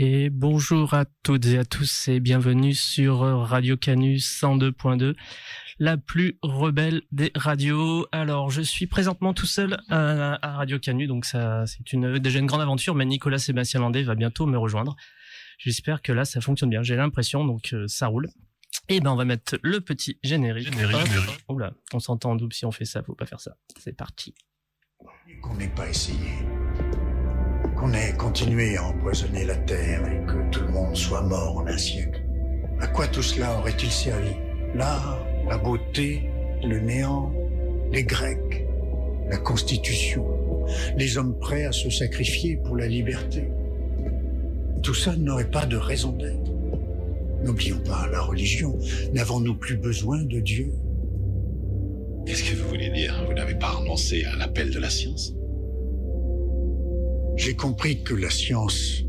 Et bonjour à toutes et à tous et bienvenue sur Radio Canus 102.2, la plus rebelle des radios. Alors, je suis présentement tout seul à, Radio Canus, donc ça, c'est une, déjà une grande aventure, mais Nicolas Sébastien Landé va bientôt me rejoindre. J'espère que là, ça fonctionne bien. J'ai l'impression, donc euh, ça roule. Et ben, on va mettre le petit générique. Générique, générique. Oula, on s'entend en double si on fait ça, faut pas faire ça. C'est parti. Qu'on n'ait pas essayé. Qu'on ait continué à empoisonner la terre et que tout le monde soit mort en un siècle. À quoi tout cela aurait-il servi? L'art, la beauté, le néant, les Grecs, la Constitution, les hommes prêts à se sacrifier pour la liberté. Tout ça n'aurait pas de raison d'être. N'oublions pas la religion. N'avons-nous plus besoin de Dieu? Qu'est-ce que vous voulez dire? Vous n'avez pas renoncé à l'appel de la science? J'ai compris que la science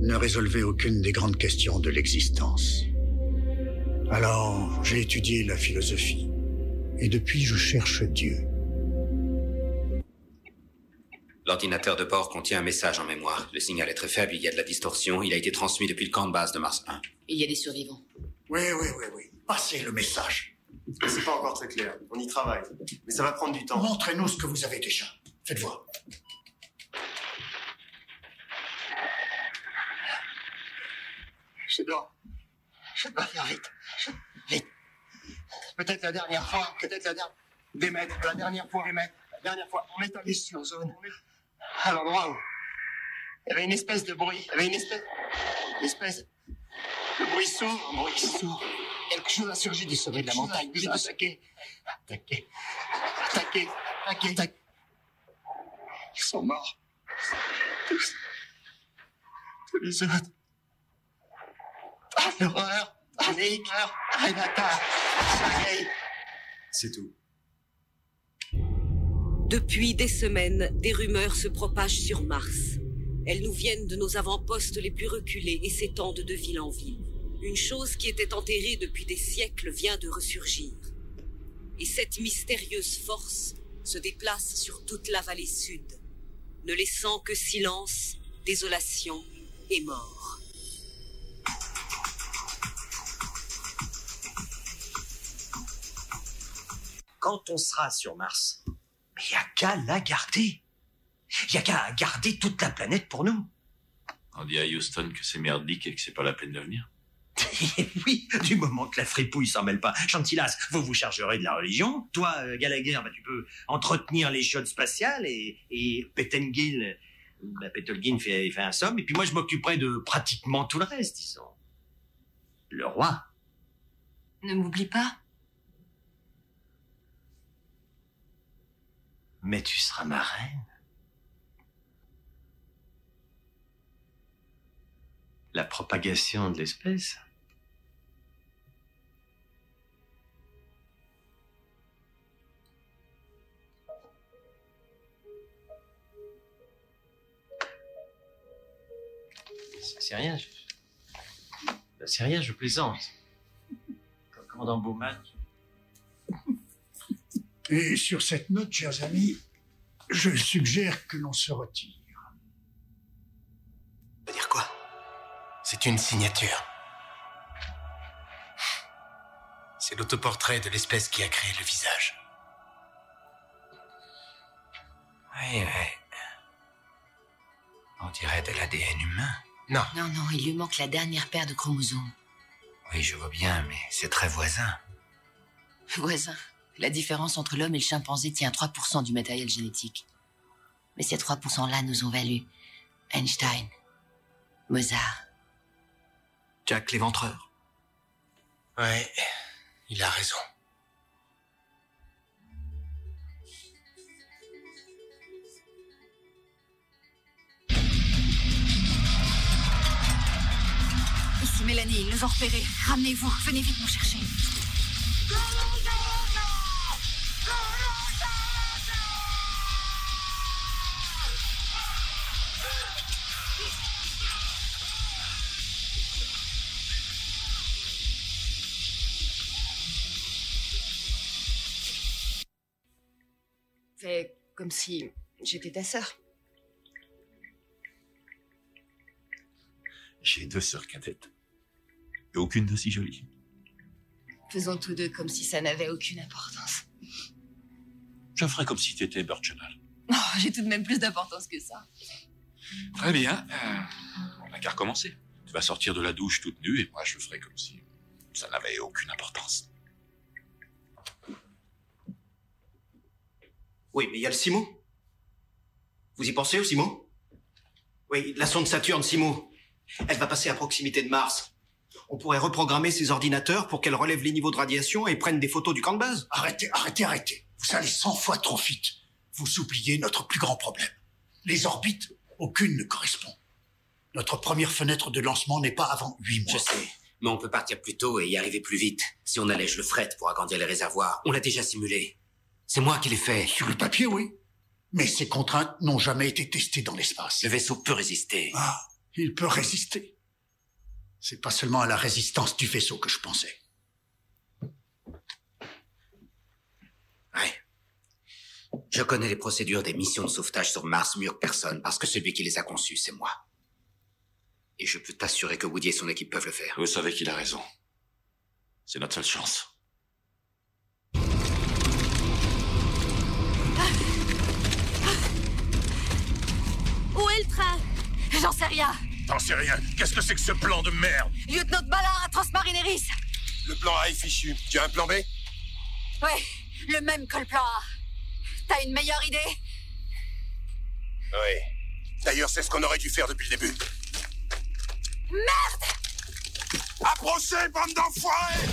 ne résolvait aucune des grandes questions de l'existence. Alors, j'ai étudié la philosophie. Et depuis, je cherche Dieu. L'ordinateur de bord contient un message en mémoire. Le signal est très faible, il y a de la distorsion. Il a été transmis depuis le camp de base de Mars 1. Il y a des survivants. Oui, oui, oui, oui. Passez le message. C'est pas encore très clair. On y travaille. Mais ça va prendre du temps. Montrez-nous ce que vous avez déjà. Faites voir. Je dois. Je dois faire vite. Vite. Peut-être la dernière fois. Peut-être la dernière. Démettre. La dernière fois. Démettre. La dernière fois. On est allé sur zone. À l'endroit où. Il y avait une espèce de bruit. Il y avait une espèce. Une espèce. De bruit sourd. Un bruit sourd. Quelque chose a surgi du sommet de la montagne. Nous a attaqué. Attaqué. Attaqué. Attaqué. Ils sont morts. Tous. Tous les autres. Ah, l'horreur. Panique. Renata. Sergei. C'est tout. Depuis des semaines, des rumeurs se propagent sur Mars. Elles nous viennent de nos avant-postes les plus reculés et s'étendent de ville en ville. Une chose qui était enterrée depuis des siècles vient de ressurgir. Et cette mystérieuse force se déplace sur toute la vallée sud, ne laissant que silence, désolation et mort. Quand on sera sur Mars, il n'y a qu'à la garder. Il n'y a qu'à garder toute la planète pour nous. On dit à Houston que c'est merdique et que c'est pas la peine de venir. oui, du moment que la fripouille s'en mêle pas. Chantilas, vous vous chargerez de la religion. Toi, euh, Gallagher, bah, tu peux entretenir les chiottes spatiales et, et Pettengill, bah, Pettelgin fait, fait un somme. Et puis moi, je m'occuperai de pratiquement tout le reste, disons. Le roi. Ne m'oublie pas. Mais tu seras ma reine. La propagation de l'espèce. C'est rien. Je... C'est rien, je plaisante. Comme dans Bowman. Et sur cette note, chers amis, je suggère que l'on se retire. Ça veut dire quoi? C'est une signature. C'est l'autoportrait de l'espèce qui a créé le visage. Oui, oui. On dirait de l'ADN humain. Non. Non, non, il lui manque la dernière paire de chromosomes. Oui, je vois bien, mais c'est très voisin. Voisin, la différence entre l'homme et le chimpanzé tient à 3% du matériel génétique. Mais ces 3%-là nous ont valu Einstein, Mozart. Jack l'éventreur. Ouais, il a raison. Ici Mélanie, ils nous ont repérés. Ramenez-vous, venez vite nous chercher. Comme si j'étais ta sœur. J'ai deux sœurs cadettes. Et aucune d'aussi jolie. Faisons tous deux comme si ça n'avait aucune importance. Je ferai comme si t'étais Birchenal. Oh, J'ai tout de même plus d'importance que ça. Très bien. Euh, on n'a qu'à recommencer. Tu vas sortir de la douche toute nue et moi je ferai comme si ça n'avait aucune importance. Oui, mais il y a le Simo. Vous y pensez au Simo? Oui, la sonde Saturne Simo. Elle va passer à proximité de Mars. On pourrait reprogrammer ses ordinateurs pour qu'elle relève les niveaux de radiation et prenne des photos du camp de base. Arrêtez, arrêtez, arrêtez. Vous allez 100 fois trop vite. Vous oubliez notre plus grand problème. Les orbites, aucune ne correspond. Notre première fenêtre de lancement n'est pas avant 8 mois. Je sais, mais on peut partir plus tôt et y arriver plus vite. Si on allège le fret pour agrandir les réservoirs, on l'a déjà simulé. C'est moi qui l'ai fait. Sur le papier, oui. Mais ces contraintes n'ont jamais été testées dans l'espace. Le vaisseau peut résister. Ah, il peut résister. C'est pas seulement à la résistance du vaisseau que je pensais. Ouais. Je connais les procédures des missions de sauvetage sur Mars mieux que personne parce que celui qui les a conçues, c'est moi. Et je peux t'assurer que Woody et son équipe peuvent le faire. Vous savez qu'il a raison. C'est notre seule chance. Le train J'en sais rien. T'en sais rien. Qu'est-ce que c'est que ce plan de merde Lieutenant Ballard à Transmarineris. Le plan A est fichu. Tu as un plan B Ouais, le même que le plan A. T'as une meilleure idée Oui. D'ailleurs, c'est ce qu'on aurait dû faire depuis le début. Merde Approchez, bande d'enfoirés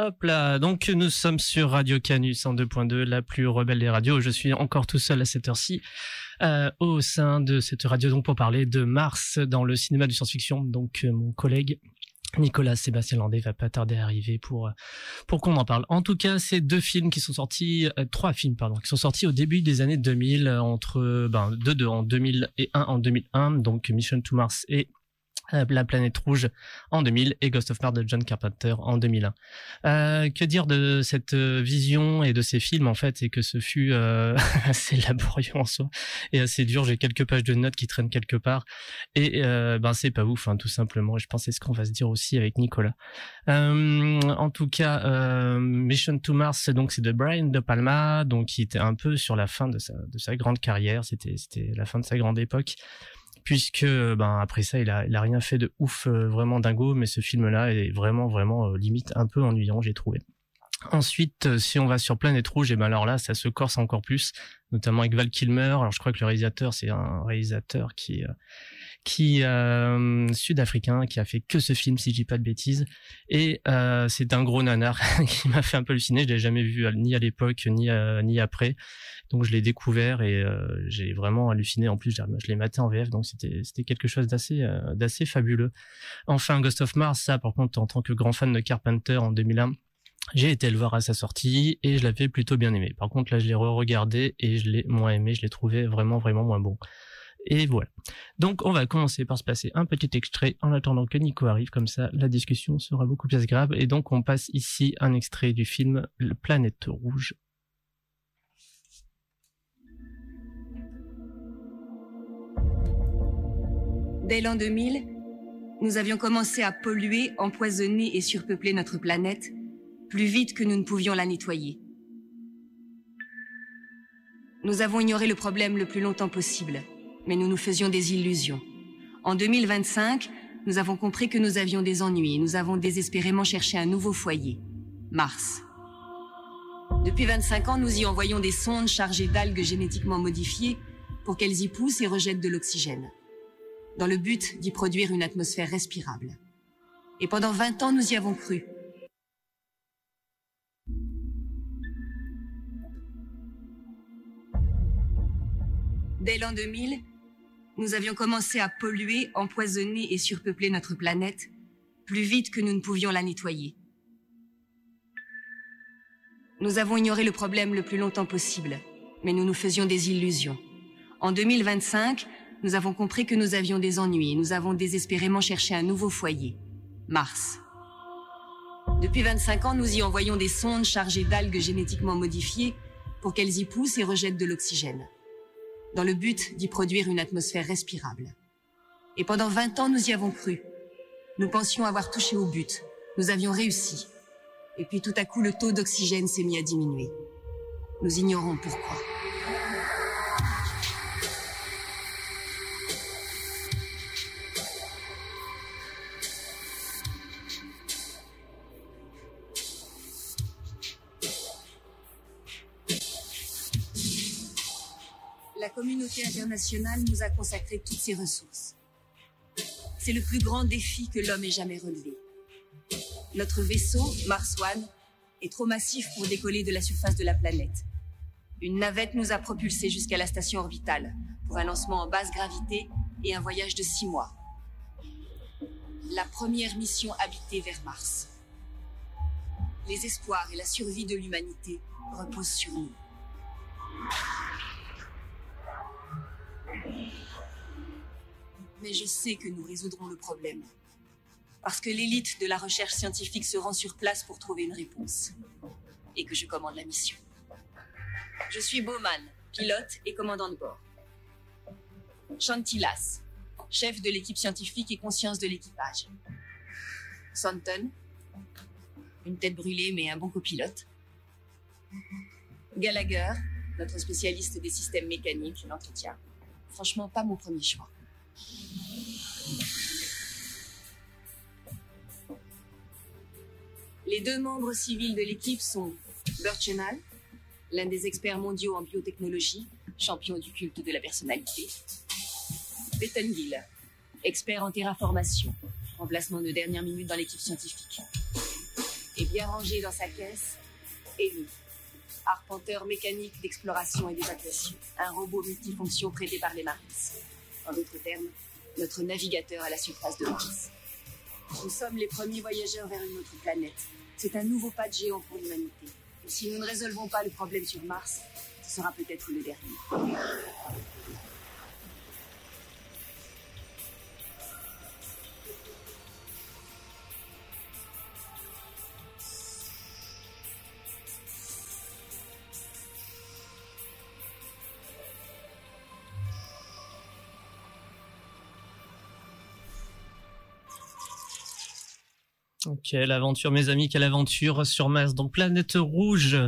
Hop là, donc nous sommes sur Radio Canus en 2.2, la plus rebelle des radios. Je suis encore tout seul à cette heure-ci euh, au sein de cette radio donc pour parler de Mars dans le cinéma de science-fiction. Donc euh, mon collègue Nicolas Sébastien Landé va pas tarder à arriver pour pour qu'on en parle. En tout cas, c'est deux films qui sont sortis, euh, trois films pardon, qui sont sortis au début des années 2000 euh, entre ben deux, deux en 2000 et un en 2001, donc Mission to Mars et euh, la planète rouge en 2000 et Ghost of Mars de John Carpenter en 2001. Euh, que dire de cette euh, vision et de ces films en fait et que ce fut euh, assez laborieux en soi et assez dur? J'ai quelques pages de notes qui traînent quelque part et euh, ben c'est pas ouf hein, tout simplement. Je pense c'est ce qu'on va se dire aussi avec Nicolas. Euh, en tout cas, Mission to Mars donc c'est de Brian De Palma donc qui était un peu sur la fin de sa de sa grande carrière. C'était c'était la fin de sa grande époque puisque ben après ça il a il a rien fait de ouf euh, vraiment dingo mais ce film là est vraiment vraiment euh, limite un peu ennuyant j'ai trouvé Ensuite, euh, si on va sur Planète Rouge, et ben alors là, ça se corse encore plus, notamment avec Val Kilmer. Alors, je crois que le réalisateur, c'est un réalisateur qui qui euh, sud-africain, qui a fait que ce film, si je dis pas de bêtises. Et euh, c'est un gros nanar qui m'a fait un peu halluciner. Je l'ai jamais vu ni à l'époque ni ni après. Donc je l'ai découvert et euh, j'ai vraiment halluciné. En plus, je l'ai maté en VF, donc c'était c'était quelque chose d'assez d'assez fabuleux. Enfin, Ghost of Mars, ça, par contre, en tant que grand fan de Carpenter en 2001 j'ai été le voir à sa sortie et je l'avais plutôt bien aimé. Par contre, là, je l'ai re-regardé et je l'ai moins aimé. Je l'ai trouvé vraiment, vraiment moins bon. Et voilà. Donc, on va commencer par se passer un petit extrait en attendant que Nico arrive. Comme ça, la discussion sera beaucoup plus agréable. Et donc, on passe ici un extrait du film Le Planète Rouge. Dès l'an 2000, nous avions commencé à polluer, empoisonner et surpeupler notre planète plus vite que nous ne pouvions la nettoyer. Nous avons ignoré le problème le plus longtemps possible, mais nous nous faisions des illusions. En 2025, nous avons compris que nous avions des ennuis et nous avons désespérément cherché un nouveau foyer, Mars. Depuis 25 ans, nous y envoyons des sondes chargées d'algues génétiquement modifiées pour qu'elles y poussent et rejettent de l'oxygène, dans le but d'y produire une atmosphère respirable. Et pendant 20 ans, nous y avons cru, Dès l'an 2000, nous avions commencé à polluer, empoisonner et surpeupler notre planète plus vite que nous ne pouvions la nettoyer. Nous avons ignoré le problème le plus longtemps possible, mais nous nous faisions des illusions. En 2025, nous avons compris que nous avions des ennuis et nous avons désespérément cherché un nouveau foyer, Mars. Depuis 25 ans, nous y envoyons des sondes chargées d'algues génétiquement modifiées pour qu'elles y poussent et rejettent de l'oxygène, dans le but d'y produire une atmosphère respirable. Et pendant 20 ans, nous y avons cru. Nous pensions avoir touché au but. Nous avions réussi. Et puis tout à coup, le taux d'oxygène s'est mis à diminuer. Nous ignorons pourquoi. Communauté internationale nous a consacré toutes ses ressources. C'est le plus grand défi que l'homme ait jamais relevé. Notre vaisseau, Mars One, est trop massif pour décoller de la surface de la planète. Une navette nous a propulsés jusqu'à la station orbitale pour un lancement en basse gravité et un voyage de six mois. La première mission habitée vers Mars. Les espoirs et la survie de l'humanité reposent sur nous. Mais je sais que nous résoudrons le problème. Parce que l'élite de la recherche scientifique se rend sur place pour trouver une réponse. Et que je commande la mission. Je suis Bowman, pilote et commandant de bord. Chantilas, chef de l'équipe scientifique et conscience de l'équipage. Santon, une tête brûlée mais un bon copilote. Gallagher, notre spécialiste des systèmes mécaniques et l'entretien. Franchement, pas mon premier choix. Les deux membres civils de l'équipe sont Burchenal, l'un des experts mondiaux en biotechnologie, champion du culte de la personnalité. Bettengill, expert en terraformation, remplacement de dernière minute dans l'équipe scientifique. Et bien rangé dans sa caisse, Amy, arpenteur mécanique d'exploration et d'évacuation, un robot multifonction prêté par les Marines. En d'autres termes, notre navigateur à la surface de Mars. Nous sommes les premiers voyageurs vers une autre planète. C'est un nouveau pas de géant pour l'humanité. Et si nous ne résolvons pas le problème sur Mars, ce sera peut-être le dernier. Quelle aventure, mes amis, quelle aventure sur Mars. Donc Planète Rouge,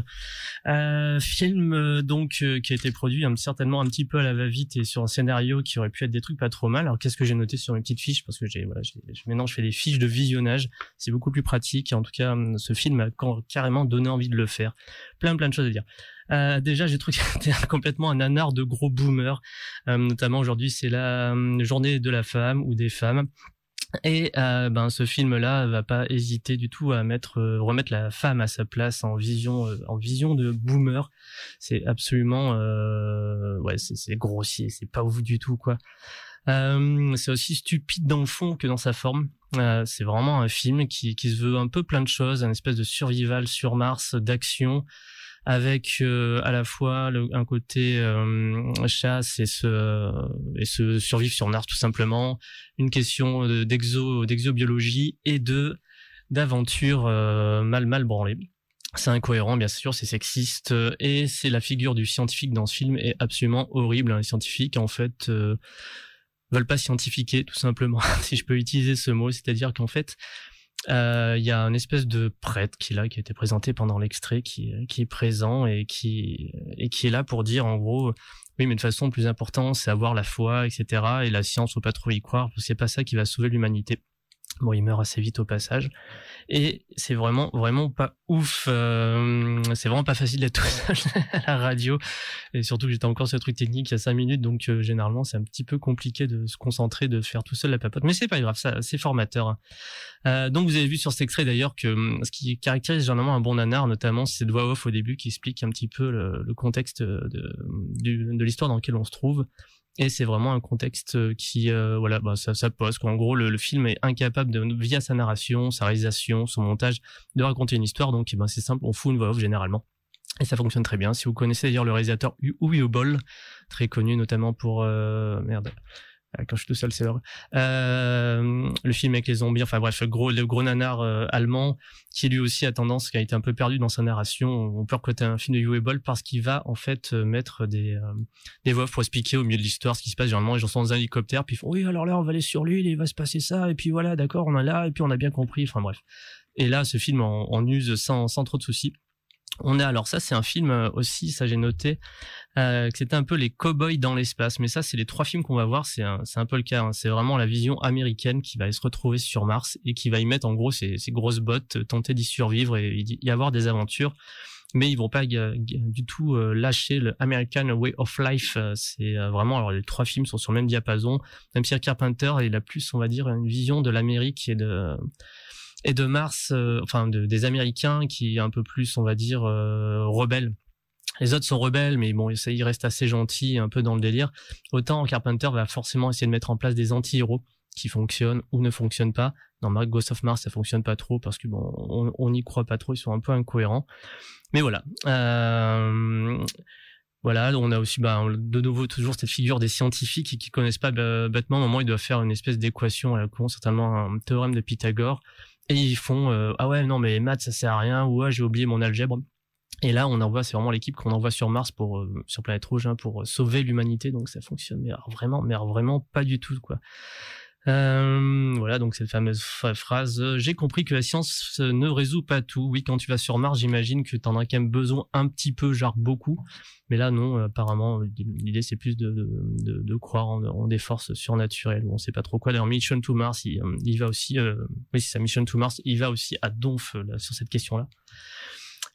euh, film euh, donc euh, qui a été produit hein, certainement un petit peu à la va-vite et sur un scénario qui aurait pu être des trucs pas trop mal. Alors qu'est-ce que j'ai noté sur mes petites fiches? Parce que j'ai voilà, maintenant je fais des fiches de visionnage, c'est beaucoup plus pratique. En tout cas, hum, ce film quand- carrément donné envie de le faire. Plein plein de choses à dire. Euh, déjà, j'ai trouvé complètement un nanar de gros boomers. Notamment aujourd'hui, c'est la hum, journée de la femme ou des femmes. Et euh, ben ce film-là va pas hésiter du tout à mettre euh, remettre la femme à sa place en vision euh, en vision de boomer. C'est absolument ouais c'est grossier, c'est pas ouf du tout quoi. C'est aussi stupide dans le fond que dans sa forme. C'est vraiment un film qui qui se veut un peu plein de choses, un espèce de survival sur Mars, d'action avec euh, à la fois un côté euh, chasse et se et se survivre sur Mars tout simplement. Une question de- d'exo d'exobiologie et de d'aventure euh, mal mal branlée. C'est incohérent bien sûr c'est sexiste euh, et c'est la figure du scientifique dans ce film est absolument horrible hein. les scientifiques en fait euh, veulent pas scientifiquer tout simplement si je peux utiliser ce mot. C'est-à-dire qu'en fait euh, il y a une espèce de prêtre qui est là, qui a été présenté pendant l'extrait, qui, qui est présent et qui, et qui est là pour dire en gros, oui, mais de façon, plus important, c'est avoir la foi, etc. Et la science, faut pas trop y croire, parce que c'est pas ça qui va sauver l'humanité. Bon, il meurt assez vite au passage. Et c'est vraiment, vraiment pas ouf. euh, c'est vraiment pas facile d'être tout seul à la radio. Et surtout que j'étais encore sur le truc technique il y a cinq minutes, donc euh, généralement, c'est un petit peu compliqué de se concentrer, de faire tout seul la papote. Mais c'est pas grave, ça, c'est formateur. hein. Euh, donc vous avez vu sur cet extrait d'ailleurs que hum, ce qui caractérise généralement un bon nanar, notamment, c'est cette voix off au début qui explique un petit peu le, le contexte de, du- de l'histoire dans lequel on se trouve. Et c'est vraiment un contexte euh, qui, euh, voilà, bah, ça, ça pose qu'en gros le, film est incapable de, via sa narration, sa réalisation, son montage, de raconter une histoire. Donc, eh ben, c'est simple, on fout une voix off généralement. Et ça fonctionne très bien. Si vous connaissez d'ailleurs le réalisateur Uwe Boll, très connu notamment pour euh, merde, quand je suis tout seul, c'est heureux. Euh, le film avec les zombies, enfin bref, le gros, le gros nanar euh, allemand, qui lui aussi a tendance, qui a été un peu perdu dans sa narration. On peut recruter un film de Uwe parce qu'il va en fait euh, mettre des euh, des voix pour expliquer au milieu de l'histoire ce qui se passe. Généralement, gens sont dans un hélicoptère, puis ils font oui, alors là, on va aller sur l'île, il va se passer ça, et puis voilà, d'accord, on est là, et puis on a bien compris. Enfin bref. Et là, ce film en, use sans trop de soucis. On est alors ça c'est un film aussi ça j'ai noté euh, que c'était un peu les cowboys dans l'espace. Mais ça c'est les trois films qu'on va voir c'est un, un peu le cas hein. c'est vraiment la vision américaine qui va se retrouver sur Mars et qui va y mettre en gros ses, ses grosses bottes tenter d'y survivre et y avoir des aventures. Mais ils vont pas du tout euh, lâcher le American Way of Life c'est euh, vraiment alors les trois films sont sur le même diapason. Même si Carpenter il a plus on va dire une vision de l'Amérique et de et de Mars, euh, enfin de, des Américains qui un peu plus, on va dire, euh, rebelles. Les autres sont rebelles, mais bon, ils restent assez gentils, un peu dans le délire. Autant Carpenter va forcément essayer de mettre en place des anti-héros qui fonctionnent ou ne fonctionnent pas. Dans Ghost of Mars, ça fonctionne pas trop parce que bon, on n'y croit pas trop, ils sont un peu incohérents. Mais voilà. Euh, voilà, on a aussi bah, de nouveau toujours cette figure des scientifiques qui, qui connaissent pas bah, bêtement. Au moment, ils doivent faire une espèce d'équation à la con, certainement un théorème de Pythagore et ils font euh, ah ouais non mais maths ça sert à rien ou ah j'ai oublié mon algèbre. Et là on envoie c'est vraiment l'équipe qu'on envoie sur Mars pour euh, sur planète rouge hein, pour sauver l'humanité. Donc ça fonctionne mais alors vraiment mais vraiment pas du tout quoi euh, voilà, donc cette fameuse phrase j'ai compris que la science ne résout pas tout. Oui, quand tu vas sur Mars, j'imagine que t'en as quand même besoin un petit peu, genre beaucoup. Mais là, non, apparemment, l'idée c'est plus de, de, de, croire en, des forces surnaturelles. On sait pas trop quoi. D'ailleurs, Mission to Mars, il, va aussi, euh, oui, c'est ça, Mission to Mars, il va aussi à Donf sur cette question-là.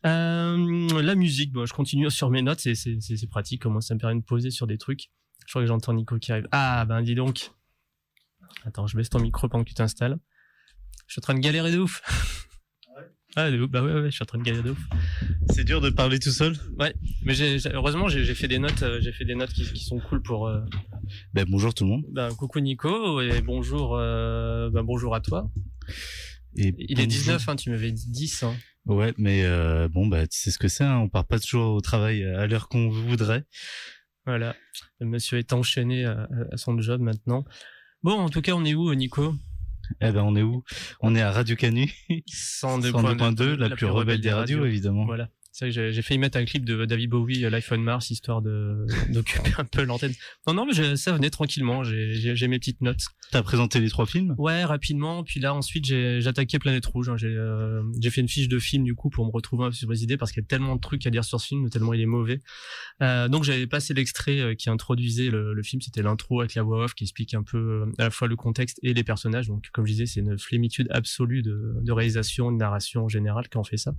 Euh, la musique, bon, je continue sur mes notes, c'est pratique, comment ça me permet de poser sur des trucs. Je crois que j'entends Nico qui arrive. Ah, ben dis donc. Attends, je baisse ton micro pendant que tu t'installes. Je suis en train de galérer de ouf. Ah, de ouf. Bah ouais, ouais, je suis en train de galérer de ouf. C'est dur de parler tout seul. Ouais, mais j'ai, heureusement j'ai fait des notes, euh, j'ai fait des notes qui, qui sont cool pour. Euh... Ben bonjour tout le monde. Ben coucou Nico et bonjour, euh... ben bonjour à toi. Et il est 19, hein, tu m'avais dit 10. Hein. Ouais, mais euh, bon bah tu sais ce que c'est, hein, on part pas toujours au travail à l'heure qu'on voudrait. Voilà, le monsieur est enchaîné à, à son job maintenant. Bon, en tout cas, on est où, Nico? Eh ben, on est où? On est à Radio Canu, 102.2, la, la, plus rebelle des radios, radios évidemment. Voilà. C'est vrai que j'ai failli mettre un clip de David Bowie, Life on Mars, histoire de d'occuper un peu l'antenne. Non, non, mais ça venait tranquillement. J'ai mes petites notes. T'as présenté les trois films? Ouais, rapidement. Puis là, ensuite, j'ai attaqué Planète Rouge. Hein. J'ai euh, fait une fiche de film du coup pour me retrouver un peu sur les idées parce qu'il y a tellement de trucs à dire sur ce film, tellement il est mauvais. Euh, donc j'avais passé l'extrait euh, qui introduisait le, le film. C'était l'intro avec la voix off qui explique un peu euh, à la fois le contexte et les personnages. Donc comme je disais, c'est une flémitude absolue de, de réalisation, de narration en général qui en fait ça.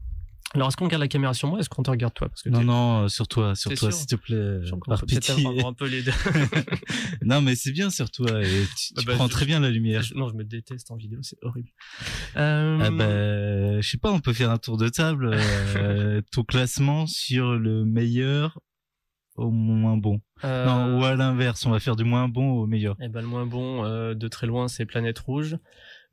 Alors, est-ce qu'on regarde la caméra sur moi Est-ce qu'on te regarde toi? Parce que Non, non, sur toi, sur toi, s'il te plaît. Par pitié. un peu les deux. non, mais c'est bien sur toi. Et tu, tu bah, prends je, très bien la lumière. Je, non, je me déteste en vidéo, c'est horrible. Euh... Ah bah, je sais pas, on peut faire un tour de table. Euh, ton classement sur le meilleur au moins bon. Euh... Non, ou à l'inverse, on va faire du moins bon au meilleur. Eh ben, le moins bon, euh, de très loin, c'est Planète Rouge.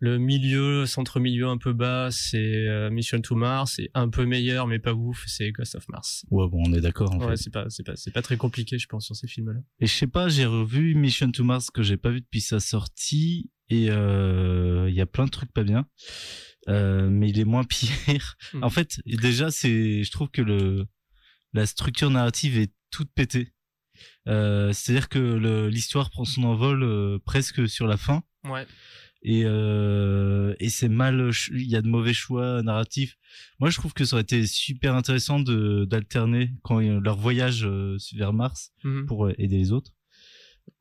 Le milieu, centre-milieu un peu bas, c'est euh, Mission to Mars. Et un peu meilleur, mais pas ouf, c'est Ghost of Mars. Ouais, bon, on est d'accord. ouais, c'est pas, c'est pas, c'est pas très compliqué, je pense, sur ces films-là. Et je sais pas, j'ai revu Mission to Mars que j'ai pas vu depuis sa sortie, et il euh, y a plein de trucs pas bien. Euh, mais il est moins pire. Mm. En fait, déjà, c'est, je trouve que le, la structure narrative est toute pétée. Euh, C'est-à-dire que l'histoire prend son envol presque sur la fin. Ouais et euh, et c'est mal il y a de mauvais choix narratifs moi je trouve que ça aurait été super intéressant de d'alterner quand leur voyage euh, vers Mars Mhm. mmh. pour aider les autres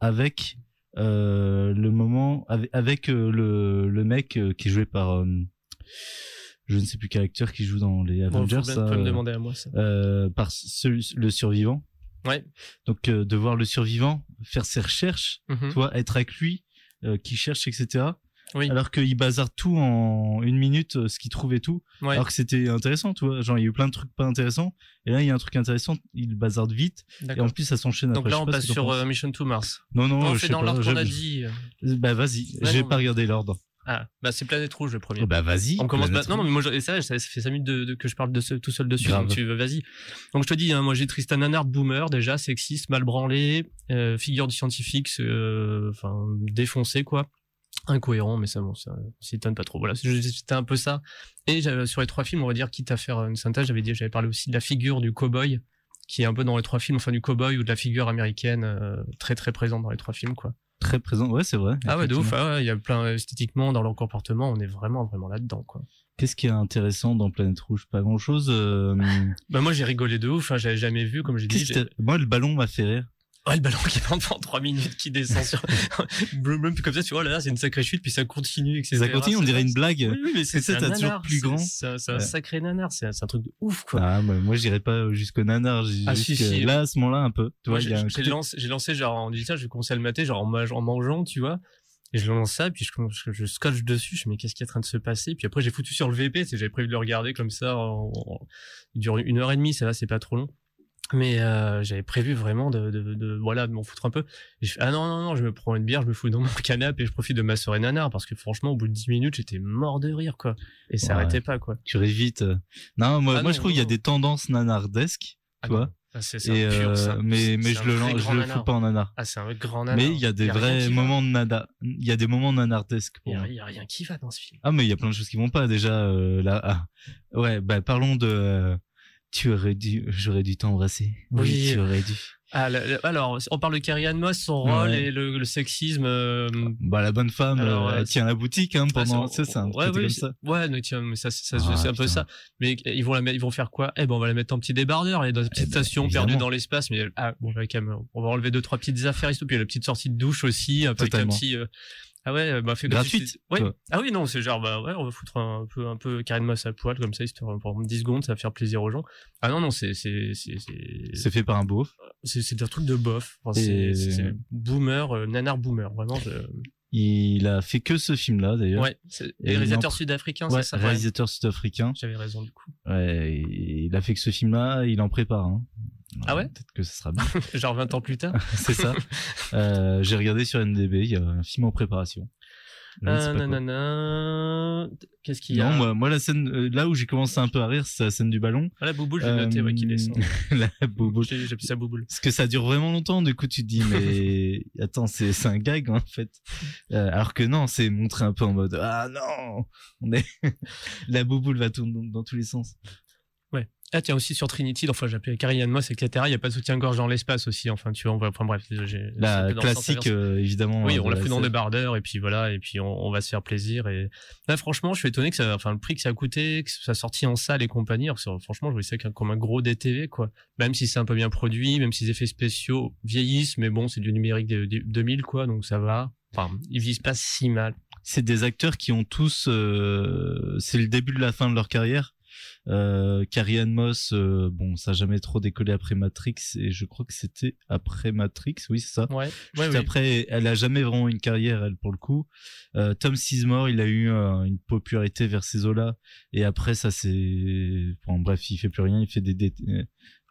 avec euh, le moment avec, avec euh, le le mec euh, qui est joué par euh, je ne sais plus quel acteur qui joue dans les Avengers bon, faut, me demander à moi ça. par ce, le survivant ouais donc de voir le survivant faire ses recherches Mhm. toi être avec lui qui cherche etc Oui. Alors qu'il bazarde tout en une minute, euh, ce qu'il trouve et tout. Ouais. Alors que c'était intéressant, tu vois. Genre, il y a eu plein de trucs pas intéressants. Et là, il y a un truc intéressant, il bazarde vite. Et en plus, ça s'enchaîne Donc après. là, on passe sur euh, Mission to Mars. Non, non, on je sais dans l'ordre qu'on a dit. Bah, vas-y. Ouais, J'ai non, pas regardé l'ordre. Ah, bah c'est Planète Rouge le premier. Bah, vas-y. On commence. Bah, non, non, mais moi, ça, fait 5 minutes de, de- que je parle de ce, tout seul dessus. Grave. Donc, tu veux, vas-y. Donc, je te dis, hein, moi, j'ai Tristan Nanard, boomer, déjà, sexiste, mal branlé, euh, figure du scientifique, euh, enfin, défoncé, quoi. Incohérent, mais ça, bon, ça s'étonne pas trop. Voilà, c'était un peu ça. Et sur les trois films, on va dire, quitte à faire une synthèse, j'avais dit, j'avais parlé aussi de la figure du cowboy, qui est un peu dans les trois films, enfin, du cowboy ou de la figure américaine, euh, très, très présente dans les trois films, quoi. Très présent. Ouais, c'est vrai. Ah ouais, de ouf. Ah ouais, il y a plein esthétiquement dans leur comportement, on est vraiment vraiment là-dedans quoi. Qu'est-ce qui est intéressant dans Planète Rouge? Pas grand-chose. euh, Bah moi j'ai rigolé de ouf, hein, j'avais jamais vu comme j'ai dit. Moi, le ballon m'a fait rire. Ouais, le ballon qui pendant 3 minutes qui descend sur blum, comme ça tu vois là c'est une sacrée chute puis ça continue etc. Ça continue, on dirait une blague. Oui, mais c'est ça, t'as toujours plus grand. C'est un, Ouais. sacré nanar, c'est un, truc de ouf quoi. Ah, moi, moi j'irais pas jusqu'au nanar. Ah, si, si. Là, à ce moment-là, un peu. Tu vois, j'ai côté- lancé, genre en disant je vais commencer à le mater genre en, mange- en mangeant tu vois. Et je lance ça, puis je, je, je scotche dessus, je me dis mais qu'est-ce qui est en train de se passer? Puis après j'ai foutu sur le VP, c'est- j'avais prévu de le regarder comme ça, en, en- il dure une heure et demie, ça va, c'est pas trop long. Mais euh, j'avais prévu vraiment de, de, de voilà de m'en foutre un peu. Et je fais, ah non non non, je me prends une bière, je me fous dans mon canapé et je profite de ma soirée nanar parce que franchement au bout de 10 minutes j'étais mort de rire quoi. Et ça Ouais. arrêtait pas quoi. Tu ris vite. Non, moi, Ah moi non, je trouve qu'il y a des tendances nanardesques, Ah tu non. vois. Ah, c'est- euh, mais mais je le je le fous pas en nanar. Ah c'est un grand nanar. Mais il y a des vrais moments de nada. Il y a des moments nanardesques. Il y, a, y rien qui va dans ce film. Ah mais il y a plein de choses qui vont pas déjà euh, là. ah. Ouais, bah parlons de. Euh, tu aurais dû, j'aurais dû t'embrasser. Oui, Oui. tu aurais dû. Ah, le- le- alors, on parle de Carrie Ann Moss, son rôle Ouais. et le, le sexisme. euh, Bah la bonne femme, Alors, euh, elle tient la boutique hein, Ah, pendant. c'est- Ça c'est ouais, oui, comme c'est- ça. Ouais, mais tiens, mais ça, ça, ça, Ah, c'est un peu ça. Mais ils vont la mettre, ils vont faire quoi? Eh ben, on va la mettre en petit débardeur, elle est dans une petite ben, station évidemment. perdue dans l'espace. Mais ah, bon, euh, on va enlever deux trois petites affaires, et tout. Puis il y a la petite sortie de douche aussi, un peu avec un petit. euh, Ah ouais, bah fait Gratuite, Ouais. Ah oui, non, c'est genre bah ouais, on va foutre un peu un peu Karen Moss à poil comme ça, histoire pendant 10 secondes, ça va faire plaisir aux gens. Ah non non, c'est c'est c'est c'est C'est fait par un beauf. c'est c'est un truc de bof. Enfin, c'est boomer, euh, nanar boomer, vraiment. Je... Il a fait que ce film-là d'ailleurs. Ouais, c'est- Et réalisateur sud-africain, Ouais, c'est ça. ouais. réalisateur sud-africain. J'avais raison du coup. Ouais, et il a fait que ce film-là, il en prépare. Hein. Ah ouais Peut-être que ça sera bien. Genre 20 ans plus tard. c'est ça. Euh, J'ai regardé sur NDB, il y a un film en préparation. Nanana. Qu'est-ce qu'il y a Non, moi, moi la scène, euh, là où j'ai commencé un peu à rire, c'est la scène du ballon. Ah, la bouboule, j'ai noté, ouais, qu'il descend. la bouboule. J'ai appelé ça bouboule. Parce que ça dure vraiment longtemps, du coup tu te dis mais attends c'est c'est un gag en fait. Euh, alors que non, c'est montré un peu en mode ah non, on est la bouboule va tout dans, dans tous les sens. Ouais. Ah tiens aussi sur Trinity, enfin j'appelais Carrie Moss, etc. Il y a pas de soutien-gorge dans l'espace aussi. Enfin tu vois, on va, enfin bref. c'est La classique euh, évidemment. Oui, euh, on l'a fait dans des bardeurs et puis voilà et puis on, on va se faire plaisir et là franchement je suis étonné que ça, enfin le prix que ça a coûté, que ça sorti en salle et compagnie. Alors, franchement je voyais ça comme un gros DTV quoi. Même si c'est un peu bien produit, même si les effets spéciaux vieillissent, mais bon c'est du numérique de, de- 2000 quoi donc ça va. Enfin ils visent pas si mal. C'est des acteurs qui ont tous, euh, c'est le début de la fin de leur carrière. Euh, Carrie Ann Moss, euh, bon, ça a jamais trop décollé après Matrix et je crois que c'était après Matrix, oui c'est ça. Ouais. Ouais, oui. après, elle a jamais vraiment une carrière, elle, pour le coup. Euh, Tom Sizemore, il a eu une popularité vers ces eaux-là. Et après, ça, c'est... Bon, bref, il fait plus rien, il fait des, des,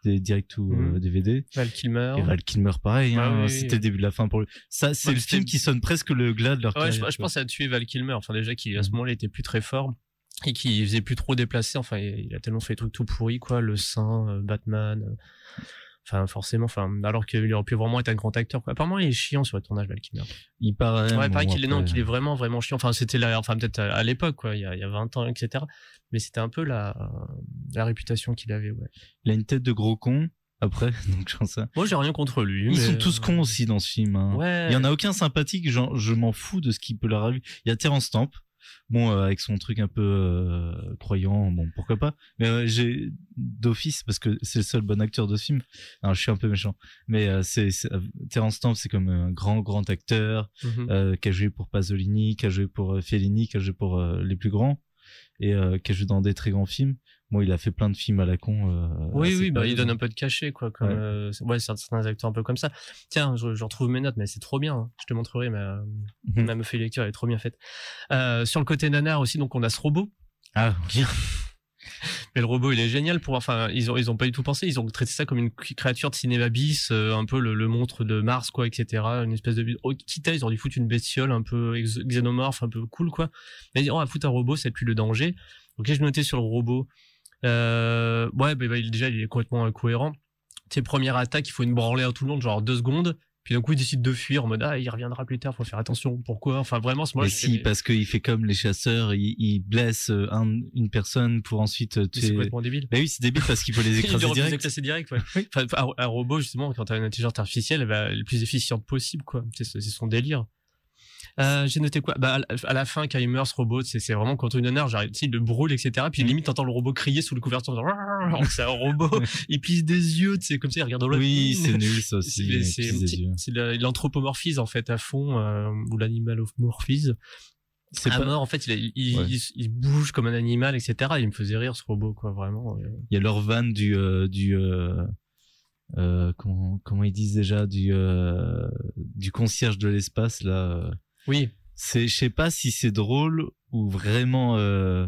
des directs ou Mhm. DVD. Val Kilmer. Et Val Kilmer, pareil, Ah hein, oui, c'était oui. le début de la fin pour lui. Ça, c'est le film qui sonne presque le glas de leur Ouais, je, carrière. je pense à tuer Val Kilmer. Enfin, déjà, qui à ce Mhm. moment-là était plus très fort et qui faisait plus trop déplacer. Enfin, il a tellement fait des trucs tout pourris, quoi. Le Saint, euh, Batman. euh, Enfin, forcément. Enfin, alors qu'il aurait pu vraiment être un grand acteur. Quoi. Apparemment, il est chiant sur le tournage, Val Kilmer. Il paraît. Ouais, pareil qu'il est non, qu'il est vraiment vraiment chiant. Enfin, c'était là, enfin peut-être à, l'époque, quoi. Il y, a, il y a 20 ans, etc. Mais c'était un peu la la réputation qu'il avait. Ouais. Il a une tête de gros con. Après, donc j'en sais. Moi, j'ai rien contre lui. Ils mais- sont tous cons aussi dans ce film. hein. Ouais. Il y en a aucun sympathique, genre, je m'en fous de ce qui peut leur arriver. Il y a Terence Stamp, bon, euh, avec son truc un peu euh, croyant, bon, pourquoi pas. Mais euh, j'ai d'office, parce que c'est le seul bon acteur de ce film. Alors, je suis un peu méchant. Mais c'est Terence Stamp, c'est comme un grand, grand acteur Mhm. qui a joué pour Pasolini, qui a joué pour Fellini, qui a joué pour les plus grands et euh, qui a joué dans des très grands films. Bon, il a fait plein de films à la con. euh, Oui, oui, bah, il donne un peu de cachet, quoi. Comme, Ouais. euh, ouais, certains acteurs un peu comme ça. Tiens, je, je retrouve mes notes, mais c'est trop bien. hein. Je te montrerai ma, Mhm. ma feuille de lecture, elle est trop bien faite. Euh, sur le côté nanar aussi, donc on a ce robot. Ah, oui. Mais le robot, il est génial pour, enfin, ils ont, ils ont pas du tout pensé. Ils ont traité ça comme une créature de cinéma bis, un peu le, le monstre de Mars, quoi, etc. Une espèce de, oh, quitte à, ils ont dû foutre une bestiole un peu xénomorphe, un peu cool, quoi. Mais oh, on va foutre un robot, c'est plus le danger. Donc là, je notais sur le robot, euh, ouais, bah, bah, il, déjà, il est complètement incohérent. Tu sais, première attaque, il faut une branlée à tout le monde, genre deux secondes. Puis d'un coup, il décide de fuir en mode, ah, il reviendra plus tard, faut faire attention. Pourquoi? Enfin, vraiment, ce moment Mais si, parce qu'il fait comme les chasseurs, il, il blesse euh, un, une personne pour ensuite euh, c'est complètement débile. Bah oui, c'est débile parce qu'il peut les Il écraser aurait pu les direct. direct, ouais. Enfin, un, un robot, justement, quand t'as une intelligence artificielle, être le plus efficiente possible, quoi. C'est son délire. Euh, j'ai noté quoi? Bah, à la- fin quand il meurt ce robot c'est c'est vraiment contre une honneur genre il le brûle etc puis limite t'entends le robot crier sous le couverture c'est un robot. Il plisse des yeux tu sais comme ça il regarde dans l'autre Oui, c'est nul, ça aussi, c'est c'est- c'est l'anthropomorphise en fait à fond euh, ou l'animalomorphise. C'est à pas- mort en fait il, il, Ouais. il, il bouge comme un animal etc il me faisait rire ce robot quoi vraiment. Euh. Il y a leur van du euh, du euh, euh, comment comment ils disent déjà du euh, du concierge de l'espace là. Oui. C'est je sais pas si c'est drôle ou vraiment euh,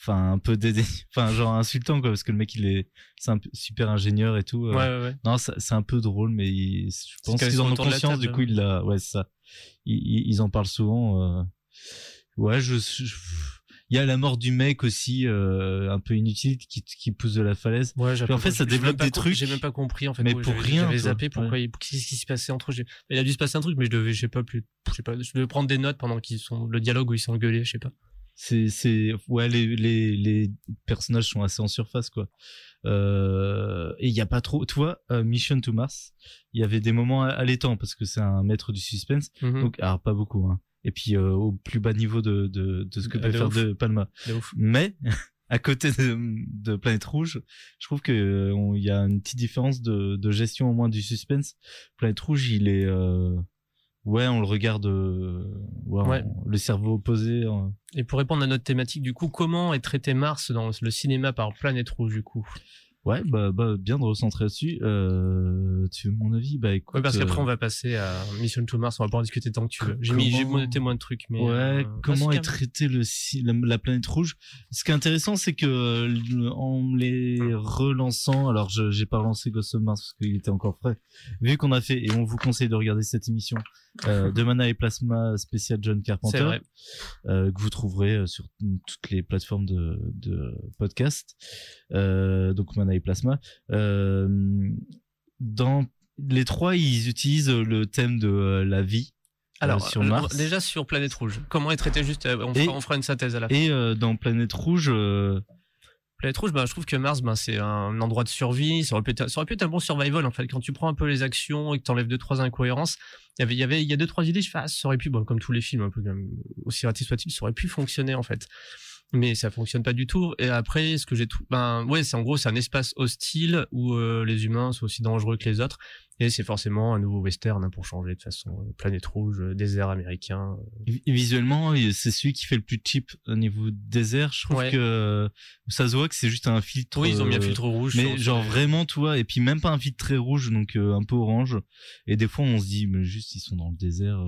enfin un peu dédaigneux, enfin genre insultant quoi parce que le mec il est c'est un super ingénieur et tout. euh. Ouais, ouais, ouais. Non, ça- c'est un peu drôle mais il- je pense quand ils qu'ils sont en ont autour de la conscience table, du coup il l'a ouais c'est ça. Ils, ils, ils en parlent souvent euh. Ouais, je, je- il y a la mort du mec aussi euh, un peu inutile qui qui pousse de la falaise. Ouais, en fait, ça développe des trucs. J'ai même pas compris en fait. Mais Ouais, pour rien. J'avais zappé pourquoi Ouais. qu'est-ce qui se passait entre eux. Il a dû se passer un truc, mais je devais, je sais pas plus, je sais pas, je devais prendre des notes pendant qu'ils sont le dialogue où ils s'engueulaient, je sais pas. C'est c'est ouais les les les personnages sont assez en surface quoi. Euh, et il y a pas trop. Tu vois, euh, Mission to Mars, il y avait des moments allaitants parce que c'est un maître du suspense. Mhm. Donc alors pas beaucoup. Hein. Et puis euh, au plus bas niveau de de, de ce que peut de faire ouf. de Palma. Mais à côté de, Planète Rouge, je trouve que euh, il y a une petite différence de, de gestion au moins du suspense. Planète Rouge, il est euh, ouais, on le regarde euh, ouais, le cerveau opposé. en- Et pour répondre à notre thématique, du coup, comment est traité Mars dans le cinéma par Planète Rouge, du coup? Ouais, bah, bah bien de recentrer là-dessus. Euh, tu veux mon avis? Bah écoute. Ouais, parce qu'après euh, on va passer à Mission to Mars, on va pas en discuter tant que tu veux. J'ai mis, j'ai comment- noté moins de trucs, mais. ouais, euh, comment est traité le la, la planète rouge? Ce qui est intéressant, c'est que euh, en les Hum. relançant, alors je j'ai pas relancé Ghost of Mars parce qu'il était encore frais. Vu qu'on a fait et on vous conseille de regarder cette émission euh, de Mana et Plasma spécial John Carpenter, vrai. euh, que vous trouverez sur toutes les plateformes de, de podcast. Euh, donc Mana et Plasma. Euh, dans les trois, ils utilisent le thème de euh, la vie. euh, Alors, sur Mars. déjà sur Planète Rouge, comment est traité juste, on, Et- fera, on fera une synthèse à la fin. Et dans Planète Rouge, Planète Rouge, bah, je trouve que Mars, ben, c'est un endroit de survie. Ça aurait, pu être, ça aurait pu être un bon survival, en fait. Quand tu prends un peu les actions et que t'enlèves deux, trois incohérences, il y avait, il y avait, il y a deux, trois idées, je fais, ah, ça aurait pu, bon, comme tous les films, un peu, comme, aussi raté soit-il, ça aurait pu fonctionner, en fait. Mais ça fonctionne pas du tout. Et après, ce que j'ai tout, ben, ouais, c'est en gros, c'est un espace hostile où euh, les humains sont aussi dangereux que les autres. Et c'est forcément un nouveau western hein, pour changer de façon. euh, Planète rouge, euh, désert américain. euh, vi- visuellement, c'est celui qui fait le plus cheap au niveau désert. Je trouve Ouais. que ça se voit que c'est juste un filtre. Oui, ils ont mis un filtre rouge Mais genre vraiment, tu vois, et puis même pas un filtre très rouge, donc un peu orange. Et des fois, on se dit, mais juste ils sont dans le désert.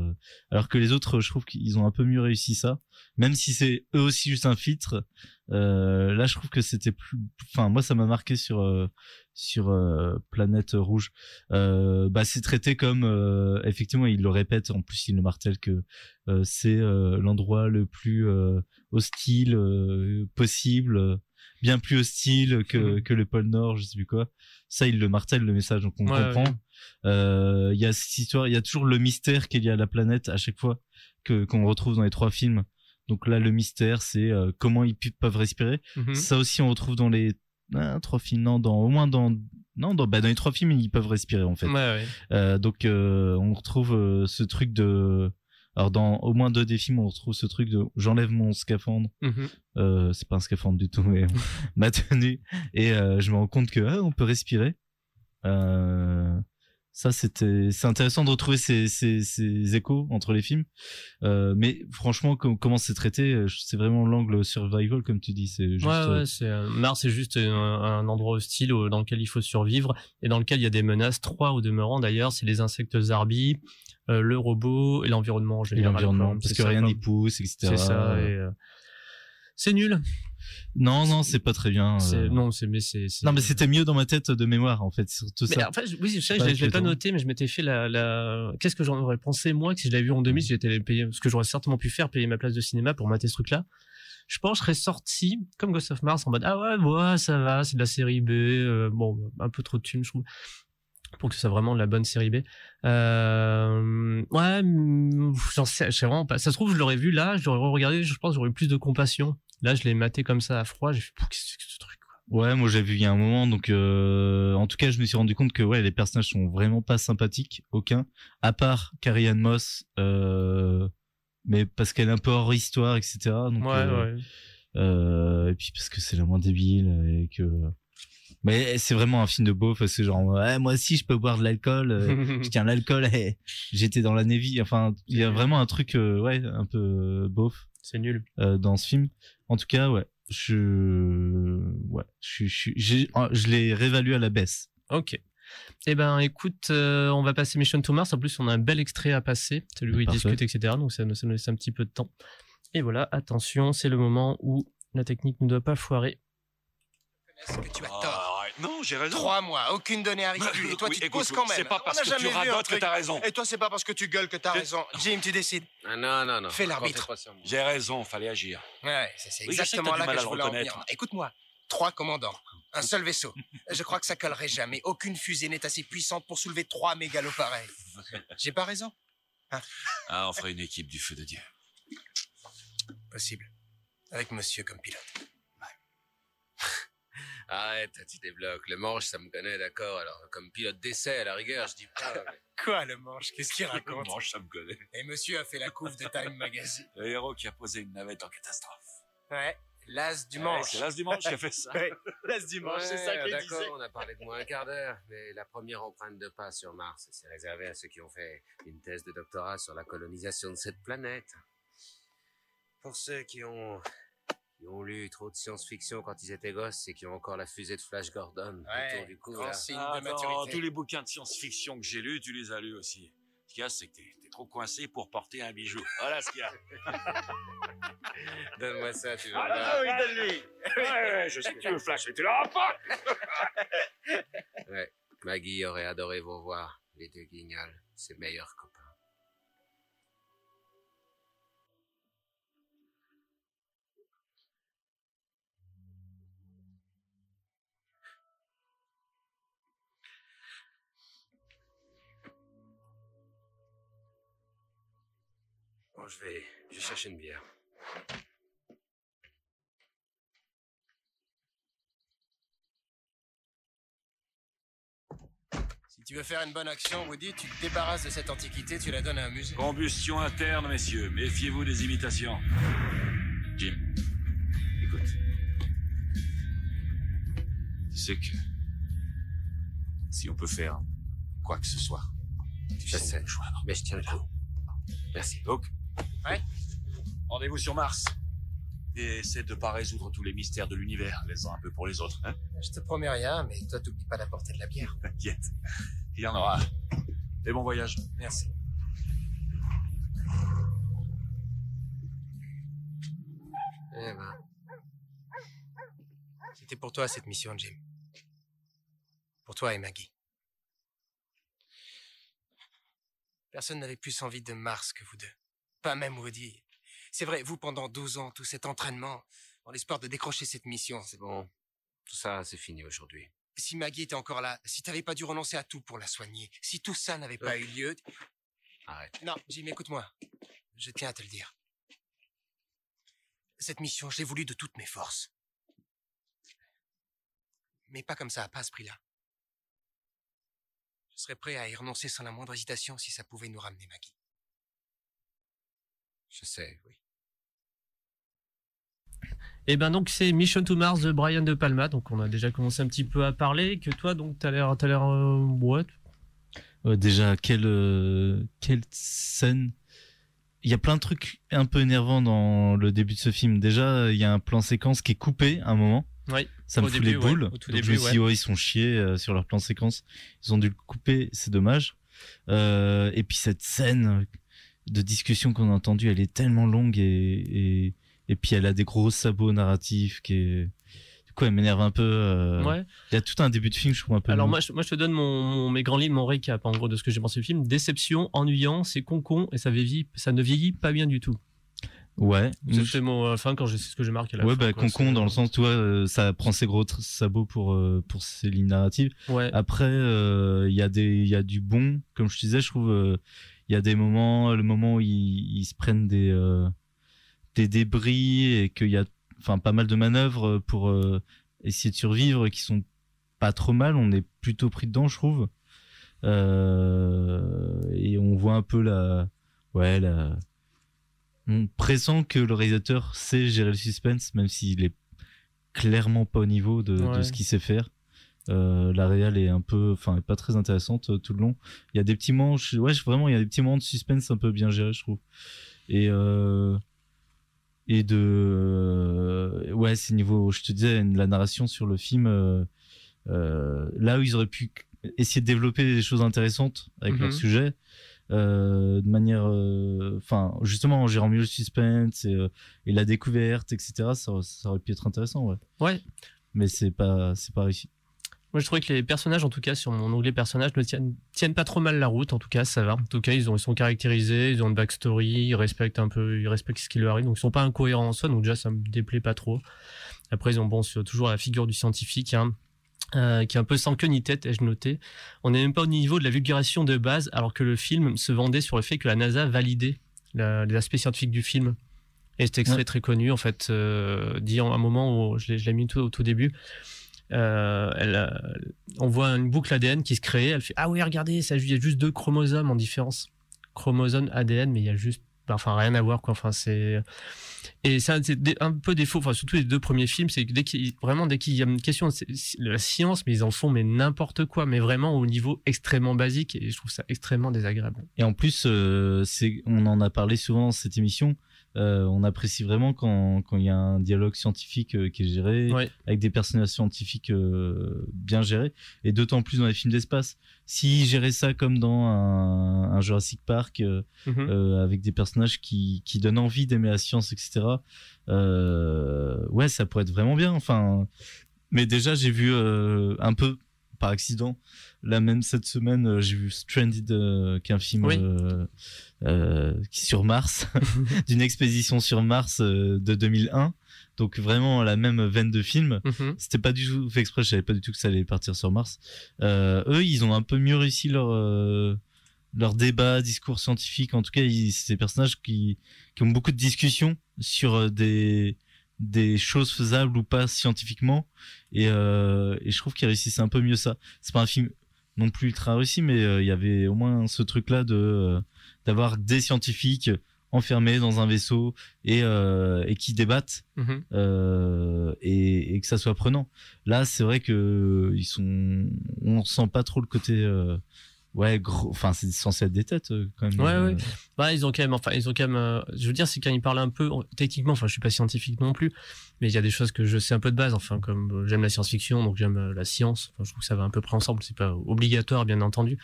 Alors que les autres, je trouve qu'ils ont un peu mieux réussi ça. Même si c'est eux aussi juste un filtre. Euh, là, je trouve que c'était plus. Enfin, moi, ça m'a marqué sur euh, sur euh, Planète Rouge. Euh, bah, c'est traité comme euh, effectivement, il le répète. En plus, il le martèle que euh, c'est euh, l'endroit le plus euh, hostile euh, possible, euh, bien plus hostile que que le pôle Nord, je sais plus quoi. Ça, il le martèle le message, donc on Ouais, comprend. ouais. Euh, Il y a cette histoire, il y a toujours le mystère qu'il y a à la planète à chaque fois que qu'on retrouve dans les trois films. Donc là, le mystère, c'est euh, comment ils peuvent respirer. Mhm. Ça aussi, on retrouve dans les ah, trois films, non, dans au moins dans non, dans, bah, dans les trois films, ils peuvent respirer en fait. Ouais, ouais. Euh, donc euh, on retrouve ce truc de alors dans au moins deux des films, on retrouve ce truc de j'enlève mon scaphandre. Mhm. Euh, c'est pas un scaphandre du tout, mais ma tenue et euh, je me rends compte que ah, on peut respirer. Euh, Ça, c'était, c'est intéressant de retrouver ces, ces, ces échos entre les films. Euh, mais franchement, com- comment c'est traité, euh, c'est vraiment l'angle survival, comme tu dis. C'est juste. Ouais, euh, ouais, c'est euh, Mars, c'est juste un, un endroit hostile dans lequel il faut survivre et dans lequel il y a des menaces. Trois au demeurant d'ailleurs, c'est les insectes zarbi, euh, le robot et l'environnement en général. l'environnement, parce que ça, rien n'y pousse, etc. C'est ça. Et, euh, c'est nul. Non, non, c'est pas très bien. Euh. Non, c'est mais c'est. Non, mais c'était mieux dans ma tête de mémoire, en fait, surtout Mais ça. en fait, oui, je sais, je l'ai- pas noté, mais je m'étais fait la, la... Qu'est-ce que j'en aurais pensé, moi, que si je l'avais vu en 2000, si j'étais payer, ce que j'aurais certainement pu faire, payer ma place de cinéma pour mater ce truc-là. Je pense que je serais sorti, comme Ghost of Mars, en mode, ah ouais, ouais, ça va, c'est de la série B, euh, bon, un peu trop de thunes, je trouve, pour que ce soit vraiment de la bonne série B. Euh, ouais, mm, j'en sais, je sais vraiment pas. Ça se trouve, je l'aurais vu là, je l'aurais regardé, je pense, que j'aurais eu plus de compassion. Là, je l'ai maté comme ça à froid, j'ai fait, qu'est-ce que c'est ce truc? Ouais, moi j'ai vu il y a un moment, donc euh, en tout cas je me suis rendu compte que ouais les personnages sont vraiment pas sympathiques, aucun, à part Carrie Ann Moss, euh, mais parce qu'elle est un peu hors histoire, etc. Donc, Ouais, euh, ouais. euh, et puis parce que c'est la moins débile et que. Mais c'est vraiment un film de beauf, parce que genre ouais, moi aussi je peux boire de l'alcool, euh, je tiens l'alcool, et j'étais dans la Navy, enfin il y a vraiment un truc euh, ouais un peu beauf. C'est nul. euh, dans ce film. En tout cas ouais, je ouais, je je j'ai- je l'ai réévalué à la baisse. Ok. Eh ben, écoute, euh, on va passer Mission to Mars. En plus, on a un bel extrait à passer, celui où il Parfait. discute, etc. Donc, ça nous, ça nous laisse un petit peu de temps. Et voilà, attention, c'est le moment où la technique ne doit pas foirer. Que tu as Ah, tort. Non, j'ai raison. Trois mois, aucune donnée arrive plus. Et toi, oui, tu te écoute, pousses quand même. c'est pas On parce n'a que jamais tu radotes que t'as raison. Et toi, c'est pas parce que tu gueules que t'as raison. Jim, tu décides. Ah non, non, non. Fais l'arbitre. J'ai raison, fallait agir. Ouais, c'est c'est Oui, je sais que exactement là mal que je voulais en venir. Écoute-moi. Trois commandants, un seul vaisseau. Je crois que ça collerait jamais. Aucune fusée n'est assez puissante pour soulever trois mégalos pareils. J'ai pas raison Ah, on ferait une équipe du feu de Dieu. Possible. Avec monsieur comme pilote. Arrête, tu débloques. Le manche, ça me connaît, d'accord. Alors, comme pilote d'essai, à la rigueur, je dis pas. mais- Quoi, le manche? Qu'est-ce qu'il raconte? Manche, ça me connaît. Et monsieur a fait la couve de Time Magazine. Le héros qui a posé une navette en catastrophe. Ouais, l'as du Ouais, manche. c'est l'as du manche qui a fait ça. Ouais, l'as du manche, c'est ça qu'il D'accord, on a parlé de moi un quart d'heure, mais la première empreinte de pas sur Mars, c'est réservé à ceux qui ont fait une thèse de doctorat sur la colonisation de cette planète. Pour ceux qui ont, qui ont lu trop de science-fiction quand ils étaient gosses et qui ont encore la fusée de Flash Gordon Ouais, autour du cou, grand de maturité. tous les bouquins de science-fiction que j'ai lus, tu les as lus aussi. Ce qu'il y a, c'est que t'es trop coincé pour porter un bijou. Voilà ce qu'il y a. Donne-moi ça, tu vas Ah, voir. oui, donne-lui. Ouais, ouais, je sais que tu veux flash, mais tu l'auras pas. Ouais, Maggie aurait adoré vous revoir, les deux guignols, ses meilleurs copains. Je vais, je vais chercher une bière. Si tu veux faire une bonne action, Woody, tu te débarrasses de cette antiquité, tu la donnes à un musée. Combustion interne, messieurs. Méfiez-vous des imitations. Jim, écoute. Tu sais que si on peut faire quoi que ce soit, tu Je sais sais, mais je tiens le coup. Merci. Donc, Ouais. rendez-vous sur Mars. Et essaie de pas résoudre tous les mystères de l'univers, les uns un peu pour les autres. Hein Je te promets rien, mais toi, t'oublies pas d'apporter de la bière. T'inquiète, il y en aura. Et bon voyage. Merci. Eh ben, C'était pour toi, cette mission, Jim. Pour toi et Maggie. Personne n'avait plus envie de Mars que vous deux. Pas même Woody. C'est vrai, vous, pendant 12 ans, tout cet entraînement, dans l'espoir de décrocher cette mission, c'est bon, tout ça, c'est fini aujourd'hui. Si Maggie était encore là, si t'avais pas dû renoncer à tout pour la soigner, si tout ça n'avait pas eu lieu... Arrête. Non, Jim, écoute-moi. Je tiens à te le dire. Cette mission, je l'ai voulu de toutes mes forces. Mais pas comme ça, pas à ce prix-là. Je serais prêt à y renoncer sans la moindre hésitation si ça pouvait nous ramener Maggie. Je sais, oui. Et ben donc c'est Mission to Mars de Brian De Palma, donc on a déjà commencé un petit peu à parler. Que toi donc t'as l'air, t'as l'air, euh, ouais. Déjà, quelle, euh, quelle scène? Il y a plein de trucs un peu énervants dans le début de ce film. Déjà, il y a un plan séquence qui est coupé à un moment. Oui, Ça me au fout début, les ouais, boules. au tout Donc, début, je me suis dit, ouais. ouais, ils sont chiés euh, sur leur plan séquence. Ils ont dû le couper, c'est dommage. Euh, et puis cette scène de discussion qu'on a entendue, elle est tellement longue et, et, et puis elle a des gros sabots narratifs qui est... Du coup, elle m'énerve un peu. euh, Ouais. Il y a tout un début de film, je trouve un peu. Alors long. moi je, moi je te donne mon, mon- mes grands livres, mon récap en gros de ce que j'ai pensé du film. Déception, ennuyant, c'est con con et ça vieillit, ça ne vieillit pas bien du tout. Ouais. C'était mon enfin quand j'ai c'est ce que j'ai marqué à la ouais, fin, bah, quoi, concon dans le sens, tu vois, euh, ça prend ses gros sabots pour euh, pour ses lignes narratives. Ouais. Après, euh, il y a des, il y a du bon, comme je te disais, je trouve, euh, il y a des moments, le moment où ils, ils se prennent des euh, des débris et qu'il y a, enfin, pas mal de manœuvres pour euh, essayer de survivre qui sont pas trop mal. On est plutôt pris dedans, je trouve. Euh, et on voit un peu la, ouais, la, on pressent que le réalisateur sait gérer le suspense, même s'il est clairement pas au niveau de, de ce qu'il sait faire. Euh, la réal est un peu, enfin, pas très intéressante euh, tout le long. Il y a des petits moments, je- ouais, vraiment, il y a des petits moments de suspense un peu bien gérés, je trouve. Et euh, et de, euh, ouais, c'est niveau, je te disais, la narration sur le film, euh, là où ils auraient pu essayer de développer des choses intéressantes avec leur Mhm. sujet, euh, de manière, euh, enfin, justement en gérant mieux le suspense et, et la découverte, etc. Ça, ça aurait pu être intéressant, ouais. Ouais. Mais c'est pas, c'est pas réussi. Moi, je trouvais que les personnages, en tout cas, sur mon onglet personnages, ne tiennent, tiennent pas trop mal la route. En tout cas, ça va. En tout cas, ils, ont, ils sont caractérisés, ils ont une backstory, ils respectent un peu, ils respectent ce qui leur arrive. Donc, ils sont pas incohérents en soi. Donc, déjà, ça me déplaît pas trop. Après, ils ont, bon, toujours la figure du scientifique, hein, euh, qui est un peu sans queue ni tête, ai-je noté. On n'est même pas au niveau de la vulgarisation de base, alors que le film se vendait sur le fait que la NASA validait la- les aspects scientifiques du film. Et cet extrait Ouais. très connu, en fait, euh, dit en un moment où je l'ai je l'ai mis tout, au tout début. Euh, euh, on voit une boucle ADN qui se crée. Elle fait Ah oui, regardez, il y a juste deux chromosomes en différence. Chromosome ADN, mais il y a juste. Enfin, rien à voir, quoi. Enfin, c'est. Et c'est un, un peu défaut, enfin, surtout les deux premiers films, c'est que vraiment, dès qu'il y a une question de la science, mais ils en font, mais n'importe quoi, mais vraiment au niveau extrêmement basique, et je trouve ça extrêmement désagréable. Et en plus, euh, on en a parlé souvent dans cette émission. Euh, on apprécie vraiment quand quand il y a un dialogue scientifique euh, qui est géré, Ouais. avec des personnages scientifiques euh, bien gérés, et d'autant plus dans les films d'espace. S'ils géraient ça comme dans un, un Jurassic Park, Mhm. avec des personnages qui qui donnent envie d'aimer la science, etc. Ouais, ça pourrait être vraiment bien. Enfin, mais déjà j'ai vu un peu par accident. Là même cette semaine, j'ai vu Stranded, euh, qui est un film Oui. euh, euh, sur Mars, d'une expédition sur Mars euh, de 2001. Donc vraiment la même veine de film. Mhm. C'était pas du tout fait exprès. Je savais pas du tout que ça allait partir sur Mars. Euh, eux, ils ont un peu mieux réussi leur euh, leur débat, discours scientifique. En tout cas, c'est des personnages qui qui ont beaucoup de discussions sur euh, des des choses faisables ou pas scientifiquement et, euh, et je trouve qu'ils réussissent un peu mieux ça c'est pas un film non plus ultra réussi mais euh, il y avait au moins ce truc là de euh, d'avoir des scientifiques enfermés dans un vaisseau et euh, et qui débattent Mhm. euh, et, et que ça soit prenant là c'est vrai que ils sont on sent pas trop le côté euh, ouais gros enfin c'est censé être des têtes euh, quand même Ouais, Euh, ouais. Bah, ils ont quand même, enfin, ils ont quand même, euh, je veux dire, c'est quand ils parlent un peu, techniquement, enfin, je suis pas scientifique non plus, mais il y a des choses que je sais un peu de base, enfin, comme euh, j'aime la science-fiction, donc j'aime euh, la science, enfin, je trouve que ça va un peu près ensemble, c'est pas obligatoire, bien entendu.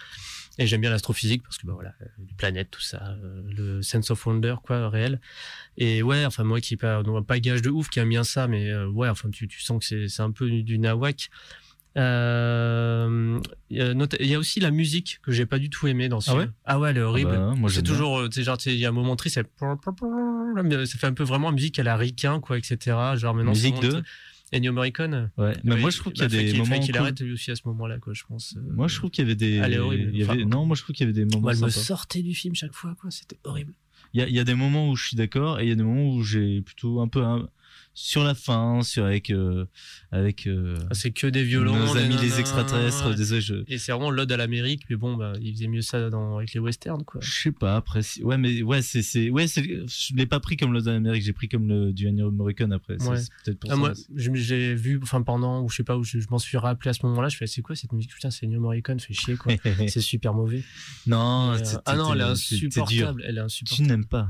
Et j'aime bien l'astrophysique, parce que, bah, voilà, les planètes, tout ça, le sense of wonder, quoi, réel. Et ouais, enfin, moi qui pas, non, pas gage de ouf, qui aime bien ça, mais ouais, enfin, tu, tu sens que c'est, c'est un peu du, du nawak. Euh, il y a nota- il y a aussi la musique que j'ai pas du tout aimé dans ce Ah film. ouais ah ouais, elle est horrible. bah, moi, c'est toujours, euh, sais, genre, il y a un moment triste, ça fait un peu vraiment musique à la ricain, quoi, etc. Genre maintenant, Musique c'est de Ennio Morricone. Ouais, mais moi, je trouve qu'il y a bah, des moments qu'il cool. arrête lui aussi à ce moment-là, quoi, je pense. euh. Moi, je trouve qu'il y avait des. Elle est horrible. il y avait- Enfin, Non, moi, je trouve qu'il y avait des moments Moi, elle me sortait du film chaque fois, quoi, c'était horrible. Il y a, il y a des moments où je suis d'accord et il y a des moments où j'ai plutôt un peu un- sur la fin, sur avec euh, avec. euh, Ah, c'est que des violons. Nos amis les extraterrestres. Désolé, je. Et c'est vraiment l'ode à l'Amérique, mais bon, bah, il faisait mieux ça dans, avec les westerns, quoi. Je sais pas après. Ouais, mais ouais, c'est c'est ouais, c'est. Je l'ai pas pris comme le d'Amérique, j'ai pris comme le du Ennio Morricone après. Ouais. peut-être pour Ah, ça. moi, j'ai vu, enfin, pendant, ou je sais pas, où je, je m'en suis rappelé à ce moment-là, je fais, c'est quoi cette musique? Putain, c'est Ennio Morricone, fait chier, quoi. c'est super mauvais. Non, euh, ah non, elle est insupportable. Elle est Tu insupportable. n'aimes pas.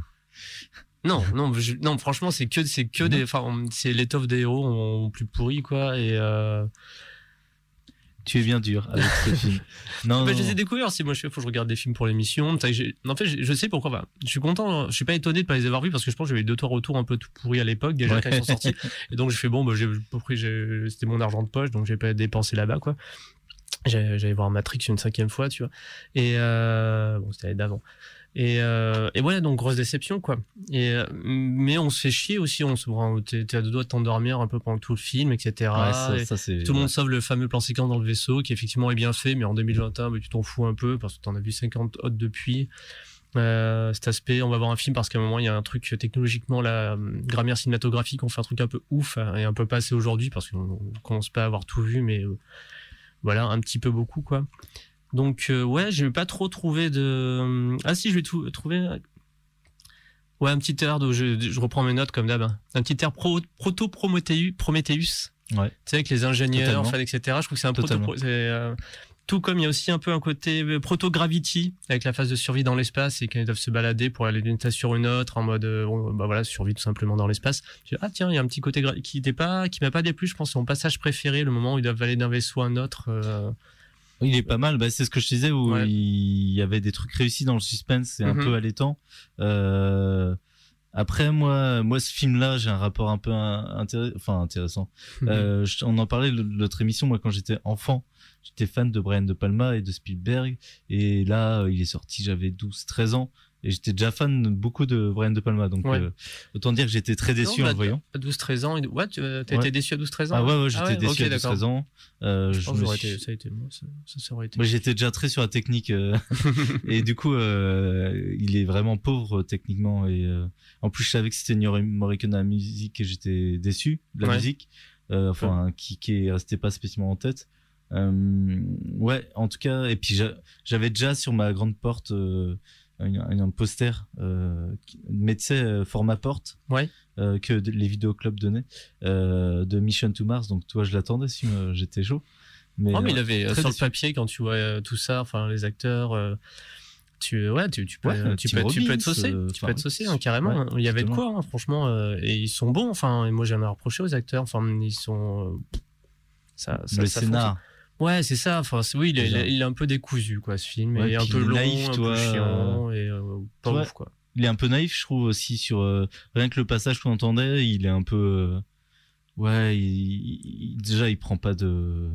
Non, non, je- non, franchement, c'est que, c'est que des, enfin, c'est l'étoffe des héros en plus pourri, quoi, et euh... Tu es bien dur avec ce film. Non, Bah, non, je les ai découverts. Si moi je fais, faut que je regarde des films pour l'émission. C'est En fait, je sais pourquoi. Je suis content. Je suis pas étonné de pas les avoir vus parce que je pense que j'avais eu deux trois retours un peu tout pourris à l'époque déjà Ouais. quand ils sont sortis. Et donc j'ai fait bon, bah, j'ai c'était mon argent de poche, donc j'ai pas dépensé là-bas quoi. J'allais voir Matrix une cinquième fois, tu vois. Et euh, bon, c'était l'année d'avant. Et, euh, et voilà, donc grosse déception, quoi. Et, euh, mais on se fait chier aussi, on se bon, t'es à deux doigts de t'endormir un peu pendant tout le film, etc. Ouais, ça- Et ça, c'est- tout le monde ouais. sauve le fameux plan séquence dans le vaisseau, qui effectivement est bien fait, mais en 2021, bah, tu t'en fous un peu, parce que t'en as vu 50 autres depuis. Euh, cet aspect, on va voir un film parce qu'à un moment il y a un truc technologiquement la euh, grammaire cinématographique, on fait un truc un peu ouf hein, et un peu passé aujourd'hui parce qu'on on commence pas à avoir tout vu, mais euh, voilà un petit peu beaucoup quoi. Donc euh, ouais, j'ai pas trop trouvé de ah si je vais tout trouver ouais un petit air de je, je reprends mes notes comme d'hab hein. un petit air pro, proto Prometheus Ouais. tu sais avec les ingénieurs enfin, etc je trouve que c'est un proto Totalement. c'est, euh, tout comme il y a aussi un peu un côté euh, proto-gravity avec la phase de survie dans l'espace et quand ils doivent se balader pour aller d'une étape sur une autre en mode euh, bon, bah voilà survie tout simplement dans l'espace Je ah tiens il y a un petit côté qui n'était pas qui m'a pas déplu je pense c'est mon passage préféré le moment où ils doivent aller d'un vaisseau à un autre euh, Il est pas mal. Bah, c'est ce que je disais où Ouais. il y avait des trucs réussis dans le suspense. C'est un Mhm. peu allaitant. Euh... Après, moi, moi, ce film-là, j'ai un rapport un peu in- intéress- enfin, intéressant. Mhm. Euh, je- on en parlait de l'autre émission. Moi, quand j'étais enfant, j'étais fan de Brian De Palma et de Spielberg. Et là, euh, il est sorti, j'avais 12, 13 ans. Et j'étais déjà fan de beaucoup de Brian De Palma. Donc, Ouais. euh, autant dire que j'étais très déçu Non, en bah, le voyant. à 12-13 ans ouais tu as été Ouais. déçu à 12-13 ans Ah ouais, ouais, hein j'étais Ah déçu à 12, d'accord. 13 ans. Euh, je je pense me que j'aurais suis- été- ça a été moi ça, ça, aurait été Moi, j'étais déjà très sur la technique euh, et du coup, euh, il est vraiment pauvre euh, techniquement et euh, en plus, je savais que c'était Morricone à la musique et j'étais déçu de la musique, euh, enfin, qui qui est resté pas spécialement en tête. Euh, ouais, en tout cas, et puis j'a- j'avais déjà sur ma grande porte euh, un, un poster, euh, mais tu sais, euh, format porte, ouais. euh, que les vidéoclubs donnaient euh, de Mission to Mars. Donc toi, je l'attendais si j'étais chaud. Mais, Oh, mais il avait sur déçu. le papier quand tu vois tout ça, enfin les acteurs, tu ouais, tu, tu peux, Ouais, tu, peux tu peux être Robbins, saucé, tu peux être saucé hein, carrément. ouais, il y avait de quoi, hein, franchement, et ils sont bons. Enfin, et moi j'ai rien à reprocher aux acteurs. Enfin, ils sont ça, ça, Le ça scénar. Ouais, c'est ça. Enfin, oui, il est, il est- il est un peu décousu quoi, ce film, Ouais, et un peu il est long, naïf, un toi, peu chiant, et euh, pas ouf quoi. Il est un peu naïf, je trouve aussi sur euh, rien que le passage qu'on entendait, il est un peu euh, ouais, il, il- déjà il prend pas de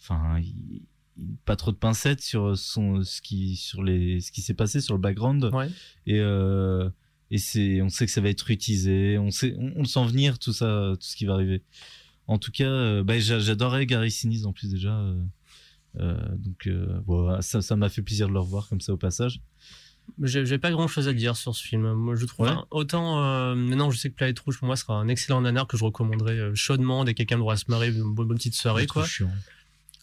enfin il, il- pas trop de pincettes sur son ce qui sur les ce qui s'est passé sur le background Ouais. et euh, et c'est on sait que ça va être utilisé, on sait on, on le sent venir tout ça tout ce qui va arriver. En tout cas, euh, bah, j'a- j'adorais Gary Sinise en plus déjà euh, euh, donc voilà, ça ça m'a fait plaisir de le revoir comme ça au passage. J'ai pas grand chose à dire sur ce film. Moi, je trouve Ouais. autant euh, maintenant, je sais que Planète Rouge pour moi sera un excellent nanar que je recommanderais chaudement dès que quelqu'un devra se marrer une bonne, petite soirée quoi. chiant.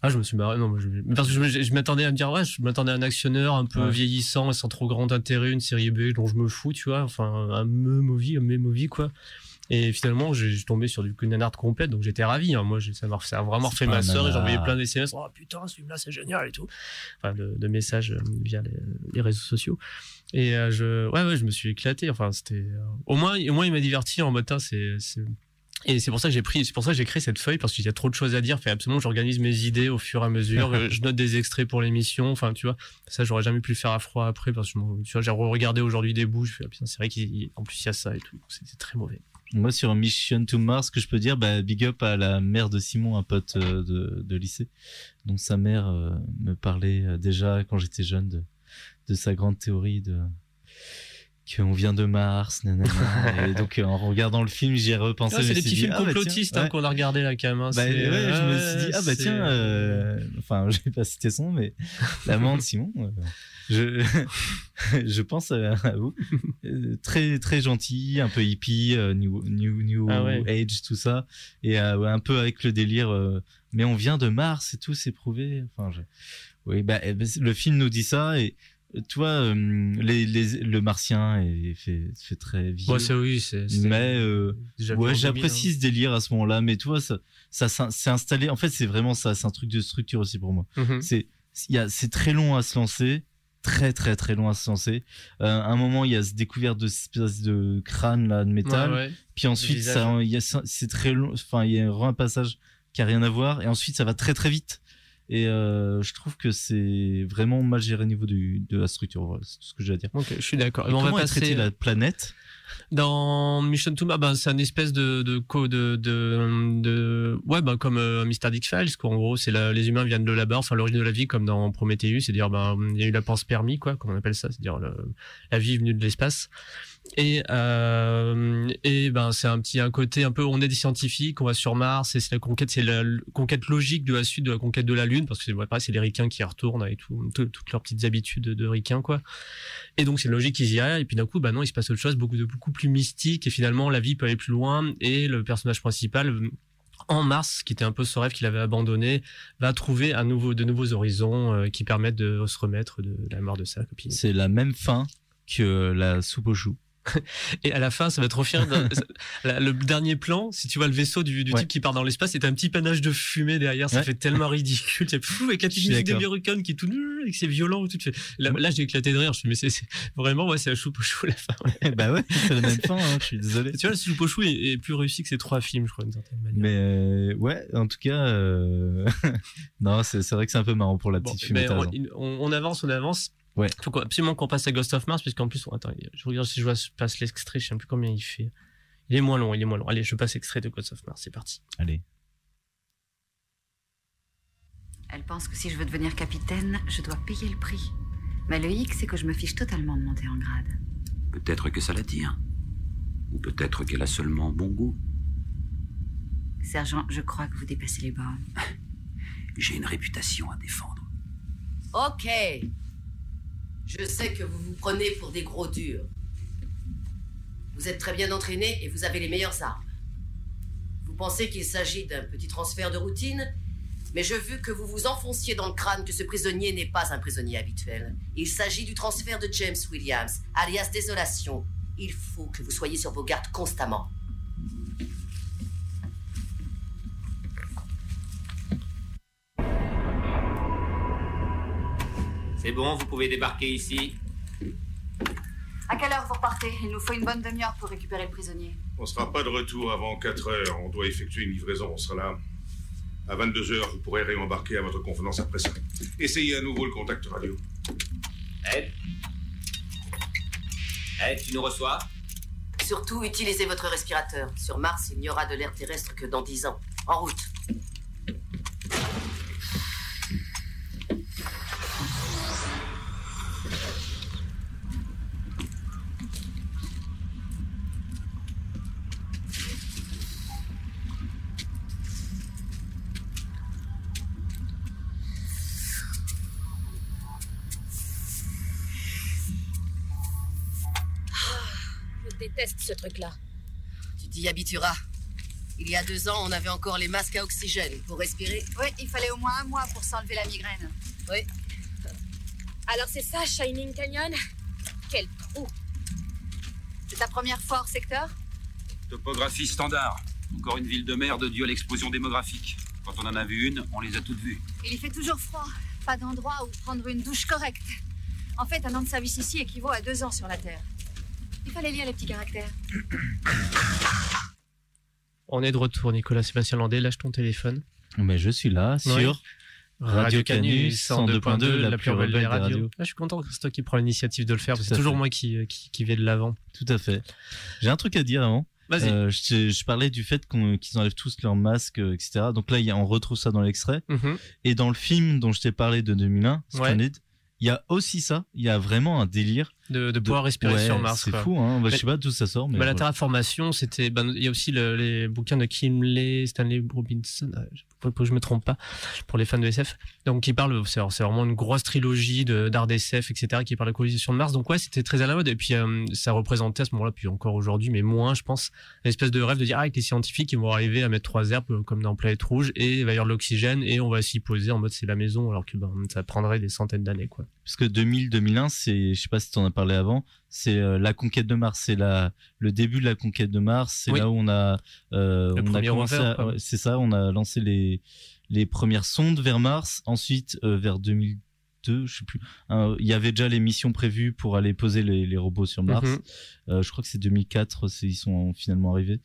Ah, je me suis marré. Non, je... parce que je, je m'attendais à me dire ouais, je m'attendais à un actionneur un peu Ouais. vieillissant et sans trop grand intérêt, une série B dont je me fous, tu vois, enfin un me movie, un me movie quoi. Et finalement, j'ai tombé sur du nanar complet, donc j'étais ravi. hein. Moi, ça m'a vraiment refait ma sœur et envoyé plein de SMS. Oh putain, ce film-là, c'est génial et tout. Enfin, de, de messages euh, via les, les réseaux sociaux. Et euh, je, ouais, ouais, je me suis éclaté. Enfin, c'était, euh, au moins, au moins, il m'a diverti en mode, c'est, et c'est pour ça que j'ai pris, c'est pour ça que j'ai créé cette feuille parce qu'il y a trop de choses à dire. Fait absolument, j'organise mes idées au fur et à mesure. Je note des extraits pour l'émission. Enfin, tu vois, ça, j'aurais jamais pu le faire à froid après parce que tu vois, j'ai regardé aujourd'hui des bouts. Je fais, ah, putain, c'est vrai qu'en plus il y a ça et tout. C'est très mauvais. Moi, sur Mission to Mars, que je peux dire, bah, big up à la mère de Simon, un pote euh, de, de lycée, dont sa mère euh, me parlait euh, déjà quand j'étais jeune de sa grande théorie de qu'on vient de Mars, nanana. et donc euh, en regardant le film, j'y ai repensé. Ah, c'est des petits dit, films ah, bah, complotistes hein, qu'on a regardé là quand même. hein. Bah, ouais, je me suis dit, ah bah tiens, euh, enfin, je vais pas citer son nom, mais l'amant de Simon, euh, je, je pense à, à vous. Euh, très, très gentil, un peu hippie, euh, new, new, new Ah ouais. age, tout ça. Et euh, ouais, un peu avec le délire, euh, mais on vient de Mars et tout, c'est prouvé. Enfin, je... oui, bah, eh ben, le film nous dit ça et, euh, tu vois, euh, les, les, le martien est fait, fait très vieux. Ouais, c'est- oui, c'est- Mais euh, déjà vu en ouais, 2000, j'apprécie hein. ce délire à ce moment-là, mais tu vois, ça, ça, c'est installé. En fait, c'est vraiment ça, c'est un truc de structure aussi pour moi. Mhm. C'est, il y a, c'est très long à se lancer, très très très long à se lancer. Euh, à un moment, il y a ce découverte de cette espèce de crâne là de métal, Ouais, ouais. puis ensuite, ça, il y a, c'est très long. Enfin, il y a un passage qui a rien à voir, et ensuite, ça va très très vite. Et euh, je trouve que c'est vraiment mal géré au niveau du, de la structure. Voilà, c'est tout ce que j'ai à dire. Ok, je suis d'accord. Et On va comment passer- traitée la planète? Dans Mission to Mars, ben, c'est un espèce de de de, de, de- ouais, ben, comme euh, Mr. Dick Files, quoi. En gros, c'est les humains viennent de là-bas, enfin l'origine de la vie, comme dans Prometheus, c'est-à-dire ben il y a eu la panspermie, quoi, comme on appelle ça, c'est-à-dire la vie venue de l'espace. Et euh, et ben c'est un petit un côté un peu, on est des scientifiques, on va sur Mars, et c'est la conquête, c'est la conquête logique de la suite de la conquête de la Lune, parce que c'est c'est les ricains qui retournent tout- toutes leurs petites habitudes de ricains, quoi. Et donc c'est logique qu'ils y aillent. Et puis d'un coup, bah non, il se passe autre chose, beaucoup de beaucoup plus mystique. Et finalement, la vie peut aller plus loin. Et le personnage principal, en mars, qui était un peu ce rêve qu'il avait abandonné, va trouver nouveau de nouveaux horizons euh, qui permettent de se remettre de la mort de sa copine. C'est la même fin que la soupe aux choux. Et à la fin, ça va trop fier. la- le dernier plan, si tu vois le vaisseau du, du Ouais. type qui part dans l'espace, c'est un petit panache de fumée derrière. Ça Ouais. fait tellement ridicule. C'est fou avec la petite musique de. Virukon qui est tout et que c'est violent. Tout, tu là, là, j'ai éclaté de rire. Je me suis dit, mais c'est vraiment, ouais, c'est la choupe au chou à la fin. ouais. bah ouais, c'est la même fin, hein, je suis désolé. Tu vois, le choupe au chou est, est plus réussi que ces trois films, je crois, d'une certaine manière. Mais euh, ouais, en tout cas, euh, non, c'est vrai que c'est un peu marrant pour la petite on, hein. on- on avance, on avance. Ouais. Faut qu'on- absolument qu'on passe à Ghost of Mars, puisqu'en plus, attends, je regarde si je passe l'extrait, je sais plus combien il fait. Il est moins long, il est moins long. Allez, je passe l'extrait de Ghost of Mars, c'est parti. Allez. Elle pense que si je veux devenir capitaine, je dois payer le prix. Mais le hic, c'est que je me fiche totalement de monter en grade. Peut-être que ça l'attire. Ou peut-être qu'elle a seulement bon goût. Sergent, je crois que vous dépassez les bornes. J'ai une réputation à défendre. Ok. Je sais que vous vous prenez pour des gros durs. Vous êtes très bien entraîné et vous avez les meilleures armes. Vous pensez qu'il s'agit d'un petit transfert de routine Mais je veux que vous vous enfonciez dans le crâne que ce prisonnier n'est pas un prisonnier habituel. Il s'agit du transfert de James Williams, alias Désolation. Il faut que vous soyez sur vos gardes constamment. C'est bon, vous pouvez débarquer ici. À quelle heure vous repartez? Il nous faut une bonne demi-heure pour récupérer le prisonnier. On sera pas de retour avant 4 heures. On doit effectuer une livraison. On sera là. À 22 heures, vous pourrez réembarquer à votre convenance après ça. Essayez à nouveau le contact radio. Ed Ed, tu nous reçois? Surtout, utilisez votre respirateur. Sur Mars, il n'y aura de l'air terrestre que dans 10 ans. En route. Ce truc-là. Tu t'y habitueras. Il y a deux ans, on avait encore les masques à oxygène pour respirer. Oui, il fallait au moins un mois pour s'enlever la migraine. Oui. Alors c'est ça, Shining Canyon? Quel trou C'est ta première fois hors secteur? Topographie standard. Encore une ville de merde due à l'explosion démographique. Quand on en a vu une, on les a toutes vues. Il y fait toujours froid. Pas d'endroit où prendre une douche correcte. En fait, un an de service ici équivaut à deux ans sur la Terre. Il fallait lire les petits caractères. On est de retour, Nicolas Sébastien Landais. Lâche ton téléphone. Mais je suis là sur. Radio Canus 102.2, la plus rebelle des radios. Ah, je suis content que c'est toi qui prends l'initiative de le faire, parce que c'est à toujours fait. moi qui, euh, qui, qui vais de l'avant. Tout à fait. J'ai un truc à dire avant. Vas-y. Euh, je, parlais du fait qu'ils enlèvent tous leurs masques, euh, etc. Donc là, il y a, on retrouve ça dans l'extrait. Mhm. Et dans le film dont je t'ai parlé de 2001, Ouais. Il y a aussi ça. Il y a vraiment un délire de, de pouvoir respirer ouais, sur Mars. C'est fou, hein. Bah, je Mais- sais pas d'où ça sort, mais. bah, la terraformation, c'était. ben, Il y a aussi le- les bouquins de Kimley, Stanley Robinson, euh, que je me trompe pas, pour les fans de SF. Donc, qui parle, c'est vraiment une grosse trilogie d'art d'SF, etc., qui parle de la colonisation de Mars. Donc, ouais, c'était très à la mode. Et puis, euh, ça représentait à ce moment-là, puis encore aujourd'hui, mais moins, je pense, l'espèce de rêve de dire, ah, avec les scientifiques, ils vont arriver à mettre trois herbes, comme dans Planète Rouge, et il va y avoir de l'oxygène, et on va s'y poser en mode c'est la maison, alors que ben, ça prendrait des centaines d'années, quoi. Parce que 2000-2001, c'est, je sais pas si tu en as parlé avant, c'est euh, la conquête de Mars, c'est la, le début de la conquête de Mars, c'est Oui. là où on a, euh, on a commencé, ouais, c'est ça, on a lancé les, les premières sondes vers Mars, ensuite euh, vers 2002, je sais plus, hein, il y avait déjà les missions prévues pour aller poser les, les robots sur Mars. Mhm. Euh, je crois que c'est 2004, c'est- ils sont finalement arrivés.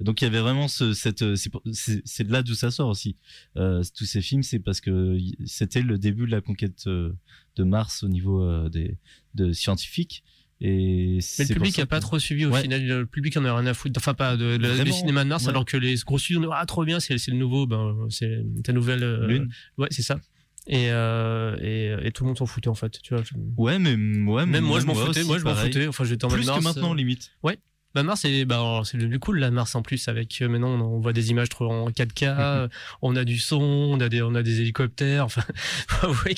Donc il y avait vraiment ce, cette, euh, c'est de là d'où ça sort aussi. Euh, tous ces films, c'est parce que c'était le début de la conquête euh, de Mars au niveau des de scientifiques. Et Mais le public n'a pas trop suivi au Ouais. final. Le public en a rien à foutre. Enfin, pas de, de- du Vraiment, cinéma de Mars, ouais. alors que les gros studios, ah, trop bien, c'est le nouveau, ben, c'est ta nouvelle. euh, Lune. Ouais, c'est ça. Et, euh, et, et tout le monde s'en foutait en fait. Tu vois, Ouais, mais ouais, Même moi, je m'en foutais. aussi, Moi, je m'en foutais. Enfin, j'étais en Plus Mars. que maintenant, euh, limite. Ouais. Bah Mars, c'est bah, devenu cool la Mars en plus avec euh, maintenant on, on voit des images trop en 4K, euh, on a du son, on a des on a des hélicoptères. Enfin, ouais,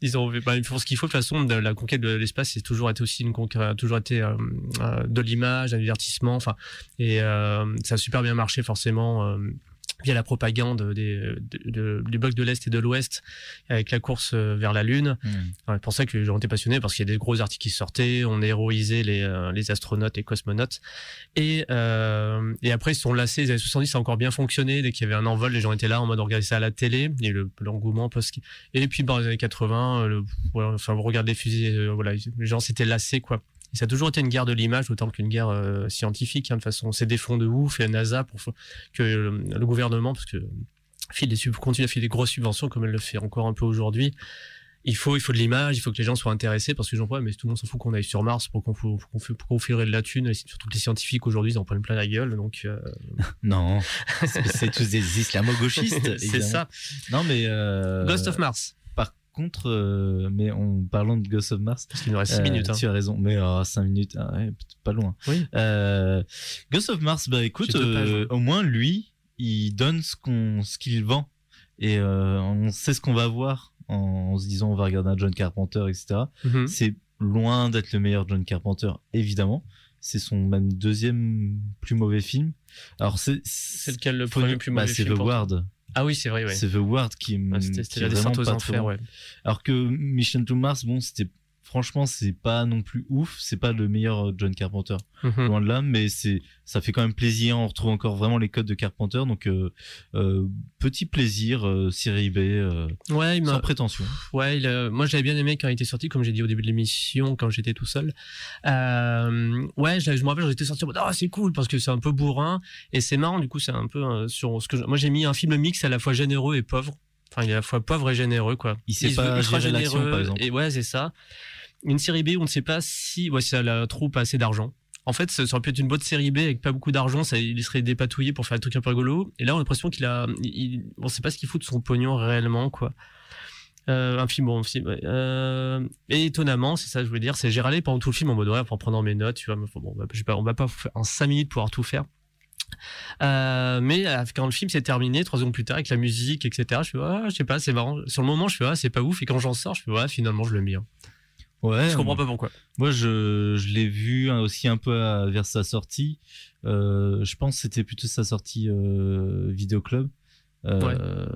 ils ont bah, ils font ce qu'il faut de toute façon. de la conquête de l'espace, c'est toujours été aussi une conquête, a toujours été euh, euh, de l'image, un divertissement. Enfin, et euh, ça a super bien marché forcément. Via la propagande des, de- de- du bloc de l'Est et de l'Ouest avec la course euh, vers la Lune. Hmm. C'est pour ça que les gens étaient passionnés parce qu'il y a des gros articles qui sortaient, on héroisait les, euh, les astronautes et cosmonautes. Et, euh, et après, ils se sont lassés. Les années 70, ça a encore bien fonctionné. Dès qu'il y avait un envol, les gens étaient là en mode on regardait ça à la télé. Et le- l'engouement post Et puis, dans les années 80, euh, le, enfin, vous regardez les fusées, voilà, les gens s'étaient lassés, quoi. Et ça a toujours été une guerre de l'image, autant qu'une guerre euh, scientifique. hein, de toute façon, c'est des fonds de ouf et la NASA pour que euh, le gouvernement, parce que file des sub, continue à filer des grosses subventions comme elle le fait encore un peu aujourd'hui. Il faut, il faut de l'image, il faut que les gens soient intéressés parce que j'en vois, mais tout le monde s'en fout qu'on aille sur Mars pour qu'on pour qu'on filerait de la thune. Et surtout que les scientifiques aujourd'hui, ils en prennent plein la gueule. Donc, euh, Non, c'est tous des islamo-gauchistes. C'est ça. Non, mais. euh, Ghost of Mars. Contre, euh, mais en parlant de Ghost of Mars. Parce qu'il nous reste six minutes, hein. Tu as raison, mais 5 minutes, ah ouais, peut-être pas loin. Oui. Euh, Ghost of Mars, bah écoute, euh, au moins lui, il donne ce qu'on, ce qu'il vend. Et euh, on sait ce qu'on va voir en, en se disant on va regarder un John Carpenter, etc. Mhm. C'est loin d'être le meilleur John Carpenter, évidemment. C'est son même deuxième plus mauvais film. Alors c'est C'est lequel le premier plus bah, mauvais C'est film The Ward. Ah oui, c'est vrai, ouais. C'est The Ward qui, m- Ouais, c'était- la descente aux enfers, ouais. Alors que Mission to Mars, bon, c'était franchement, c'est pas non plus ouf. C'est pas le meilleur euh, John Carpenter, Mhm. loin de là, mais c'est ça fait quand même plaisir. On retrouve encore vraiment les codes de Carpenter, donc euh, euh, petit plaisir, euh, série B, Ouais, il sans prétention. Ouais, il moi je l'avais bien aimé quand il était sorti, comme j'ai dit au début de l'émission, quand j'étais tout seul. Ouais, je, je me rappelle, j'étais sorti en mode ah c'est cool parce que c'est un peu bourrin et c'est marrant. Du coup, c'est un peu sur ce que je- moi j'ai mis un film mix à la fois généreux et pauvre. Enfin, il est à la fois pauvre et généreux quoi. Il sait se pas gérer généreux, par exemple. Et ouais, c'est ça. Une série B où on ne sait pas si ouais, si la troupe a assez d'argent. En fait, ça aurait pu être une bonne série B avec pas beaucoup d'argent, ça, il serait dépatouillé pour faire des trucs un peu rigolos. Et là, on a l'impression qu'il a, il, on sait pas ce qu'il fout de son pognon réellement, quoi. Euh, un film, bon, un film, ouais. euh, et étonnamment, c'est ça que je voulais dire, c'est j'ai râlé pendant tout le film en mode ouais, en prenant mes notes, tu vois, mais bon, je vais pas, on va pas en 5 minutes pouvoir tout faire. Euh, mais euh, quand le film s'est terminé, trois secondes plus tard, avec la musique, etc., je fais, ah, je sais pas, c'est marrant. Sur le moment, je fais, ah, c'est pas ouf. Et quand j'en sors, je fais, ouais, finalement, je l'aime bien. Ouais. Je comprends pas pourquoi. Moi, je, je l'ai vu hein, aussi un peu à- vers sa sortie. Euh, je pense que c'était plutôt sa sortie euh, vidéo club. Euh,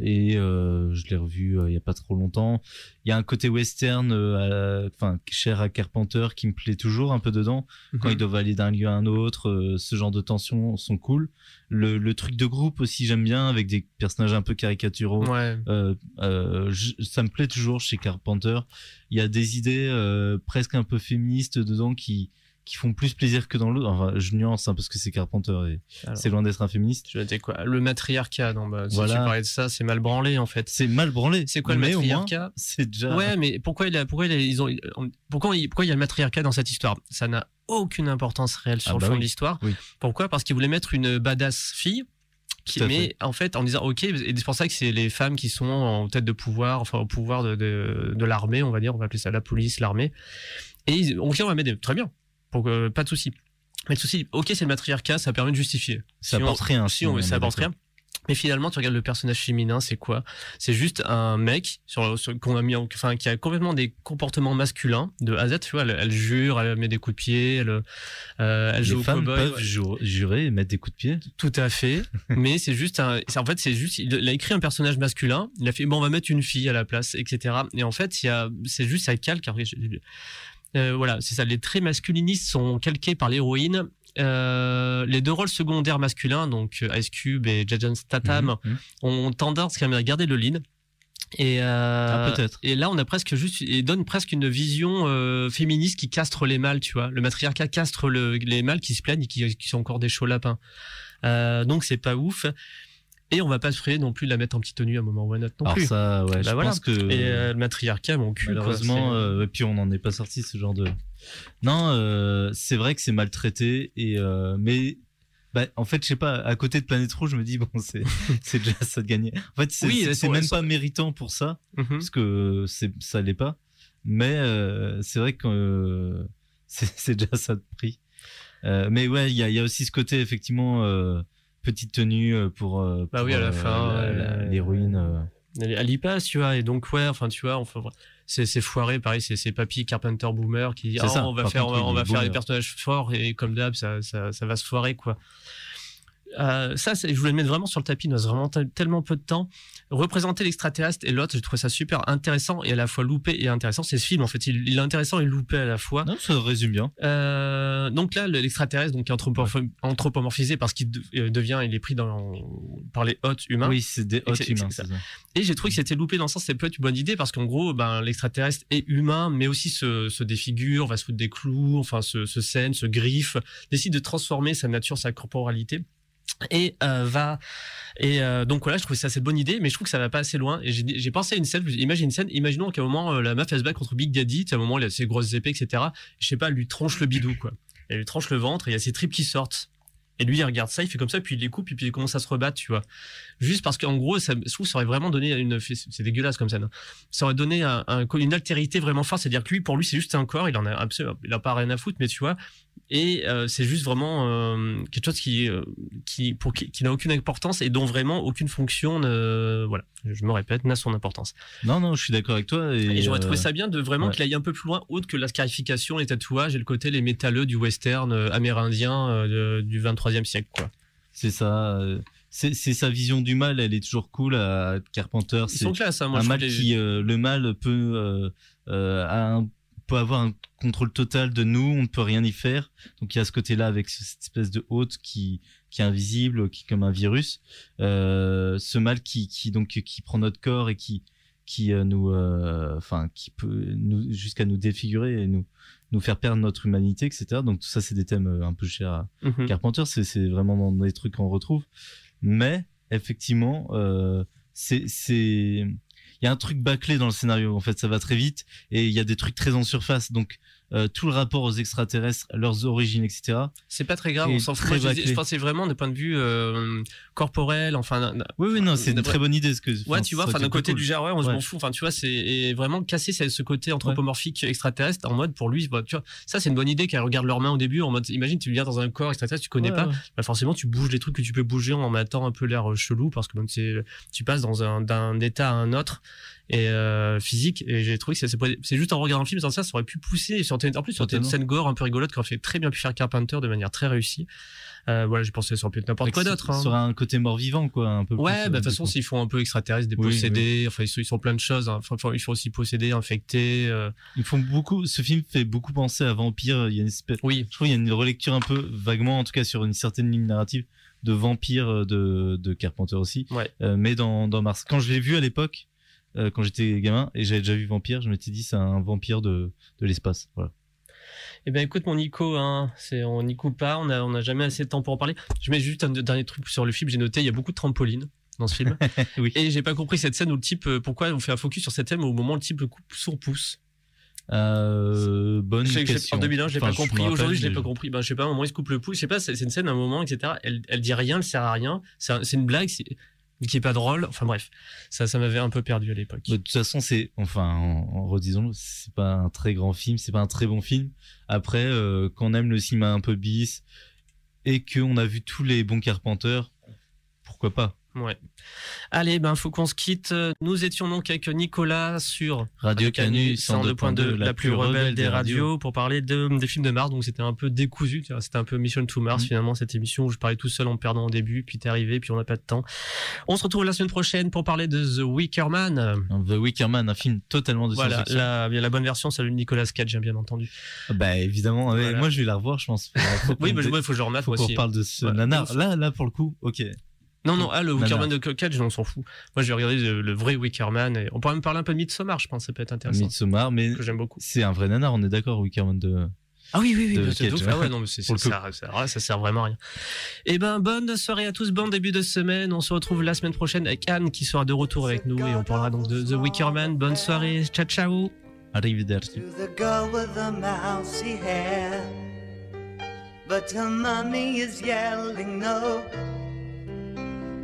Et euh, je l'ai revu euh, il y a pas trop longtemps. Il y a un côté western, enfin cher à Carpenter, qui me plaît toujours un peu dedans. Quand Mhm. ils doivent aller d'un lieu à un autre, ce genre de tensions sont cool. Le, le truc de groupe aussi j'aime bien avec des personnages un peu caricaturaux. Ouais. Je- ça me plaît toujours chez Carpenter. Il y a des idées presque un peu féministes dedans qui qui font plus plaisir que dans l'autre. Enfin, je nuance hein, parce que c'est Carpenter et c'est loin d'être un féministe. Quoi? Le matriarcat, non, bah, si Voilà. tu parlais de ça, c'est mal branlé en fait. C'est mal branlé. C'est quoi le mais matriarcat? C'est déjà. Ouais, mais pourquoi il a, pourquoi il a- ils ont, pourquoi il, pourquoi il y a le matriarcat dans cette histoire? Ça n'a aucune importance réelle sur Ah le bah fond oui. de l'histoire. Oui. Pourquoi? Parce qu'il voulait mettre une badass fille. Qui, mais fait. en fait, en disant ok, et c'est pour ça que c'est les femmes qui sont en tête de pouvoir, enfin au pouvoir de, de, de l'armée, on va dire, on va appeler ça la police, l'armée. Et ils- ok, on va m'aider, très bien, pas de souci. Mais le souci, ok, c'est le matriarcat, ça permet de justifier. Ça Si on- rien, Si on, ça apporte rien. Mais finalement, tu regardes le personnage féminin, c'est quoi? C'est juste un mec sur, sur- qu'on a mis, en- enfin, qui a complètement des comportements masculins de A à Z. Tu vois, elle, elle jure, elle met des coups de pied, elle, euh, elle joue Les au femmes cow-boy. peuvent ouais. jurer et mettre des coups de pied. Tout à fait. Mais c'est juste un, en fait, c'est juste, il a écrit un personnage masculin. Il a fait, bon, on va mettre une fille à la place, etc. Et en fait, il y a, c'est juste, ça calque. Euh, voilà, c'est ça. Les traits masculinistes sont calqués par l'héroïne. Euh, les deux rôles secondaires masculins, donc euh, Ice Cube et Jason Statham, Mhm, mhm. ont tendance quand même à garder le lead. Et, euh, Ah, et là, on a presque juste, et donne presque une vision euh, féministe qui castre les mâles, tu vois. Le matriarcat castre le- les mâles qui se plaignent et qui, qui sont encore des chauds lapins. Euh, donc c'est pas ouf. Et on va pas se frayer non plus de la mettre en petite tenue à un moment ou à un autre non Alors plus. ça, ouais, Bah je voilà. pense que Et euh, le matriarcat, mon cul. quoi, malheureusement, c'est- euh, et puis on n'en est pas sorti ce genre de. Non, euh, c'est vrai que c'est maltraité et euh, mais. Bah, en fait, je sais pas, à côté de Planète Rouge, je me dis, bon, c'est, c'est déjà ça de gagner. En fait, c'est, Oui, même pas méritant pour ça, Mhm. parce que c'est, ça l'est pas. Mais euh, c'est vrai que euh, c'est, déjà ça de prix. Euh, mais ouais, il y a, y a aussi ce côté, effectivement, euh, petite tenue euh, pour, euh, Bah pour, oui, à la euh, fin, l'héroïne. Elle, y passe, tu vois, et donc ouais, enfin tu vois, enfin c'est foiré, pareil, c'est c'est papy Carpenter Boomer qui dit ah, ça, on va faire contre, on va, on faire des personnages forts et comme d'hab ça, ça ça va se foirer quoi. Euh, ça, je voulais le mettre vraiment sur le tapis, il nous reste vraiment tel- tellement peu de temps. Représenter l'extraterrestre et l'autre, j'ai trouvé ça super intéressant et à la fois loupé et intéressant. C'est ce film, en fait, il, il est intéressant et loupé à la fois. Non, ça résume bien. Euh, donc là, le- l'extraterrestre, donc est anthropomorph- anthropomorphisé parce qu'il de- euh, devient, il est pris dans, par les hôtes humains. Oui, c'est des hôtes humains, ça. ça. Et j'ai trouvé que c'était loupé dans le sens, c'est peut-être une bonne idée parce qu'en gros, ben, l'extraterrestre est humain, mais aussi se, se défigure, va se foutre des clous, enfin, se, se saigne, se griffe, décide de transformer sa nature, sa corporalité. Et euh, va et euh, donc voilà je trouvais ça assez bonne idée mais je trouve que ça va pas assez loin. Et j'ai pensé à une scène imagine une scène imaginons qu'à un moment euh, la meuf elle se bat contre Big Daddy à un moment il a ses grosses épées etc je sais pas elle lui tranche le bidou quoi. Elle lui tranche le ventre et il y a ses tripes qui sortent. Et lui il regarde ça il fait comme ça puis il les coupe et puis il commence à se rebattre tu vois. Juste parce qu'en gros ça, je trouve ça aurait vraiment donné une c'est dégueulasse comme ça non ça aurait donné un- une altérité vraiment forte c'est à dire que lui pour lui c'est juste un corps il en a absolument il a pas rien à foutre mais tu vois et euh, c'est juste vraiment euh, quelque chose qui euh, qui pour qui, qui n'a aucune importance et dont vraiment aucune fonction ne voilà je me répète n'a son importance Non, non, je suis d'accord avec toi. Et, et j'aurais trouvé ça bien de vraiment ouais. qu'il aille un peu plus loin, autre que la scarification, les tatouages et le côté les métalleux du western amérindien de- du 23e siècle. Quoi. C'est ça. C'est sa vision du mal, elle est toujours cool à Carpenter. C'est classe, hein, moi, un je mal les- qui, euh, le mal peut, euh, euh, a un- peut avoir un contrôle total de nous, on ne peut rien y faire. Donc il y a ce côté-là avec cette espèce de hôte qui, qui est invisible, qui est comme un virus. Euh, ce mal qui, qui donc qui prend notre corps et qui, qui euh, nous, euh, enfin qui peut nous jusqu'à nous défigurer et nous nous faire perdre notre humanité, etc. Donc tout ça, c'est des thèmes euh, un peu chers à Mhm. Carpenter. C'est c'est vraiment dans des trucs qu'on retrouve. Mais effectivement, euh, c'est c'est il y a un truc bâclé dans le scénario. En fait, ça va très vite et il y a des trucs très en surface. Donc euh, tout le rapport aux extraterrestres, leurs origines, etc. C'est pas très grave, on s'en fout. je, je pensais vraiment d'un point de vue euh, corporel, enfin. Oui, oui, non, c'est une très bonne idée. Ce que, Ouais, tu vois, enfin d'un côté cool. du genre, ouais, on Ouais. s'en fout. Enfin, tu vois, c'est vraiment casser ce côté anthropomorphique extraterrestre en mode pour lui, bah, tu vois, ça c'est une bonne idée qu'elle regarde leurs mains au début en mode, imagine, tu viens dans un corps extraterrestre, tu connais Ouais, pas, ouais. bah forcément tu bouges les trucs que tu peux bouger en mettant un peu l'air euh, chelou parce que même c'est, tu passes dans un d'un état à un autre et euh, physique et j'ai trouvé que c'est juste en regardant le film sans ça ça aurait pu pousser sur en plus sur une scène gore un peu rigolote qu'on fait très bien pu faire Carpenter de manière très réussie euh, voilà j'ai pensé sur n'importe quoi d'autre hein. Sur un côté mort-vivant, quoi, un peu. Ouais, bah, euh, de toute façon, s'ils font un peu extraterrestres, Oui, dépossédés, enfin, ils sont, plein de choses. hein. Enfin, ils sont aussi possédés, infectés. euh. Ils font beaucoup. Ce film fait beaucoup penser à Vampire. Il y a une espèce. Oui. Je trouve qu'il y a une relecture un peu vaguement, en tout cas sur une certaine ligne narrative de Vampire euh, de, de Carpenter aussi. Ouais. Euh, mais dans, dans Mars. Quand je l'ai vu à l'époque, euh, quand j'étais gamin et j'avais déjà vu Vampire, je m'étais dit c'est un vampire de, de l'espace. Voilà. Eh ben, écoute, mon Nico, hein, c'est, on n'y coupe pas, on a, on a jamais assez de temps pour en parler. Je mets juste un dernier truc sur le film, j'ai noté, il y a beaucoup de trampolines dans ce film. Et j'ai pas compris cette scène où le type, euh, pourquoi on fait un focus sur cette scène où au moment où le type coupe son pouce. Euh, bonne Je sais que question. en 2001, je l'ai Enfin, pas je compris. Aujourd'hui, je l'ai mais pas compris. Ben, je sais pas, à un moment, il se coupe le pouce. Je sais pas, c'est une scène, à un moment, etc. Elle, elle dit rien, elle sert à rien. C'est un- c'est une blague. Qui est pas drôle. Enfin bref, ça, m'avait un peu perdu à l'époque. De toute façon, c'est, enfin, en, redisons-le, c'est pas un très grand film, c'est pas un très bon film. Après, euh, quand aime le cinéma un peu bis et qu'on a vu tous les bons Carpenters, pourquoi pas? Ouais. Allez, ben faut qu'on se quitte. Nous étions donc avec Nicolas sur Radio Canu 102.2, la plus rebelle des radios, pour parler de, des films de Mars. Donc c'était un peu décousu, c'était un peu Mission to Mars Mhm. finalement cette émission où je parlais tout seul en perdant au début, puis t'es arrivé, puis on n'a pas de temps. On se retrouve la semaine prochaine pour parler de The Wicker Man. The Wicker Man, un film totalement de Voilà, science-fiction. la, la bonne version, celle de Nicolas Cage, bien entendu. Bah évidemment, Voilà. moi je vais la revoir, je pense. Oui, bah, dé- ouais, faut que je le remette, faut qu'on parle de ce Voilà. nanar. Là, là pour le coup, ok. Non, non, ah, le Wicker Nanar. Man de Cage, on s'en fout. Moi, je vais regarder le, le vrai Wicker Man. Et on pourrait même parler un peu de Midsommar, je pense, ça peut être intéressant. Midsommar, mais Que j'aime beaucoup. c'est un vrai nanar, on est d'accord, Wicker Man de. Ah oui, oui, oui, de bah, Cage. Ah ouais, non, mais c'est, ça, ça, ça, ça sert vraiment à rien. Eh ben, bonne soirée à tous, bon début de semaine. On se retrouve la semaine prochaine avec Anne qui sera de retour avec nous et on parlera donc de The Wicker Man. Bonne soirée, ciao, ciao. Arrivederci. the girl with the mousy hair. But her mummy is yelling no,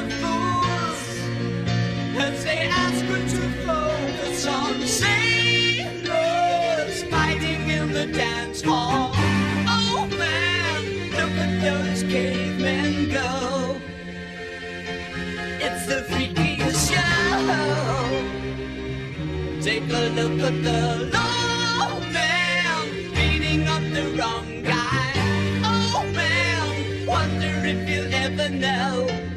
of fools. As they ask her to focus on Fighting in the dance hall. Oh man, look at those cavemen go. It's the freakiest show. Take a look at the man beating up the wrong guy. Oh man, wonder if you'll ever know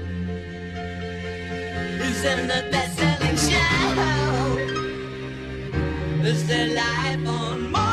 who's in the best-selling show. Is there life on Mars?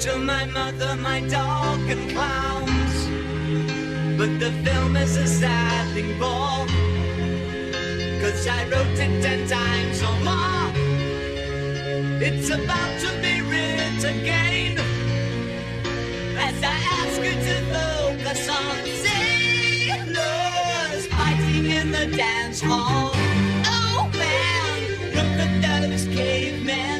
to my mother, my dog, and clowns. But the film is a sad thing ball. Cause I wrote it ten times or more. It's about to be written again. As I ask you to focus on sailors fighting in the dance hall. Oh man, look at those cavemen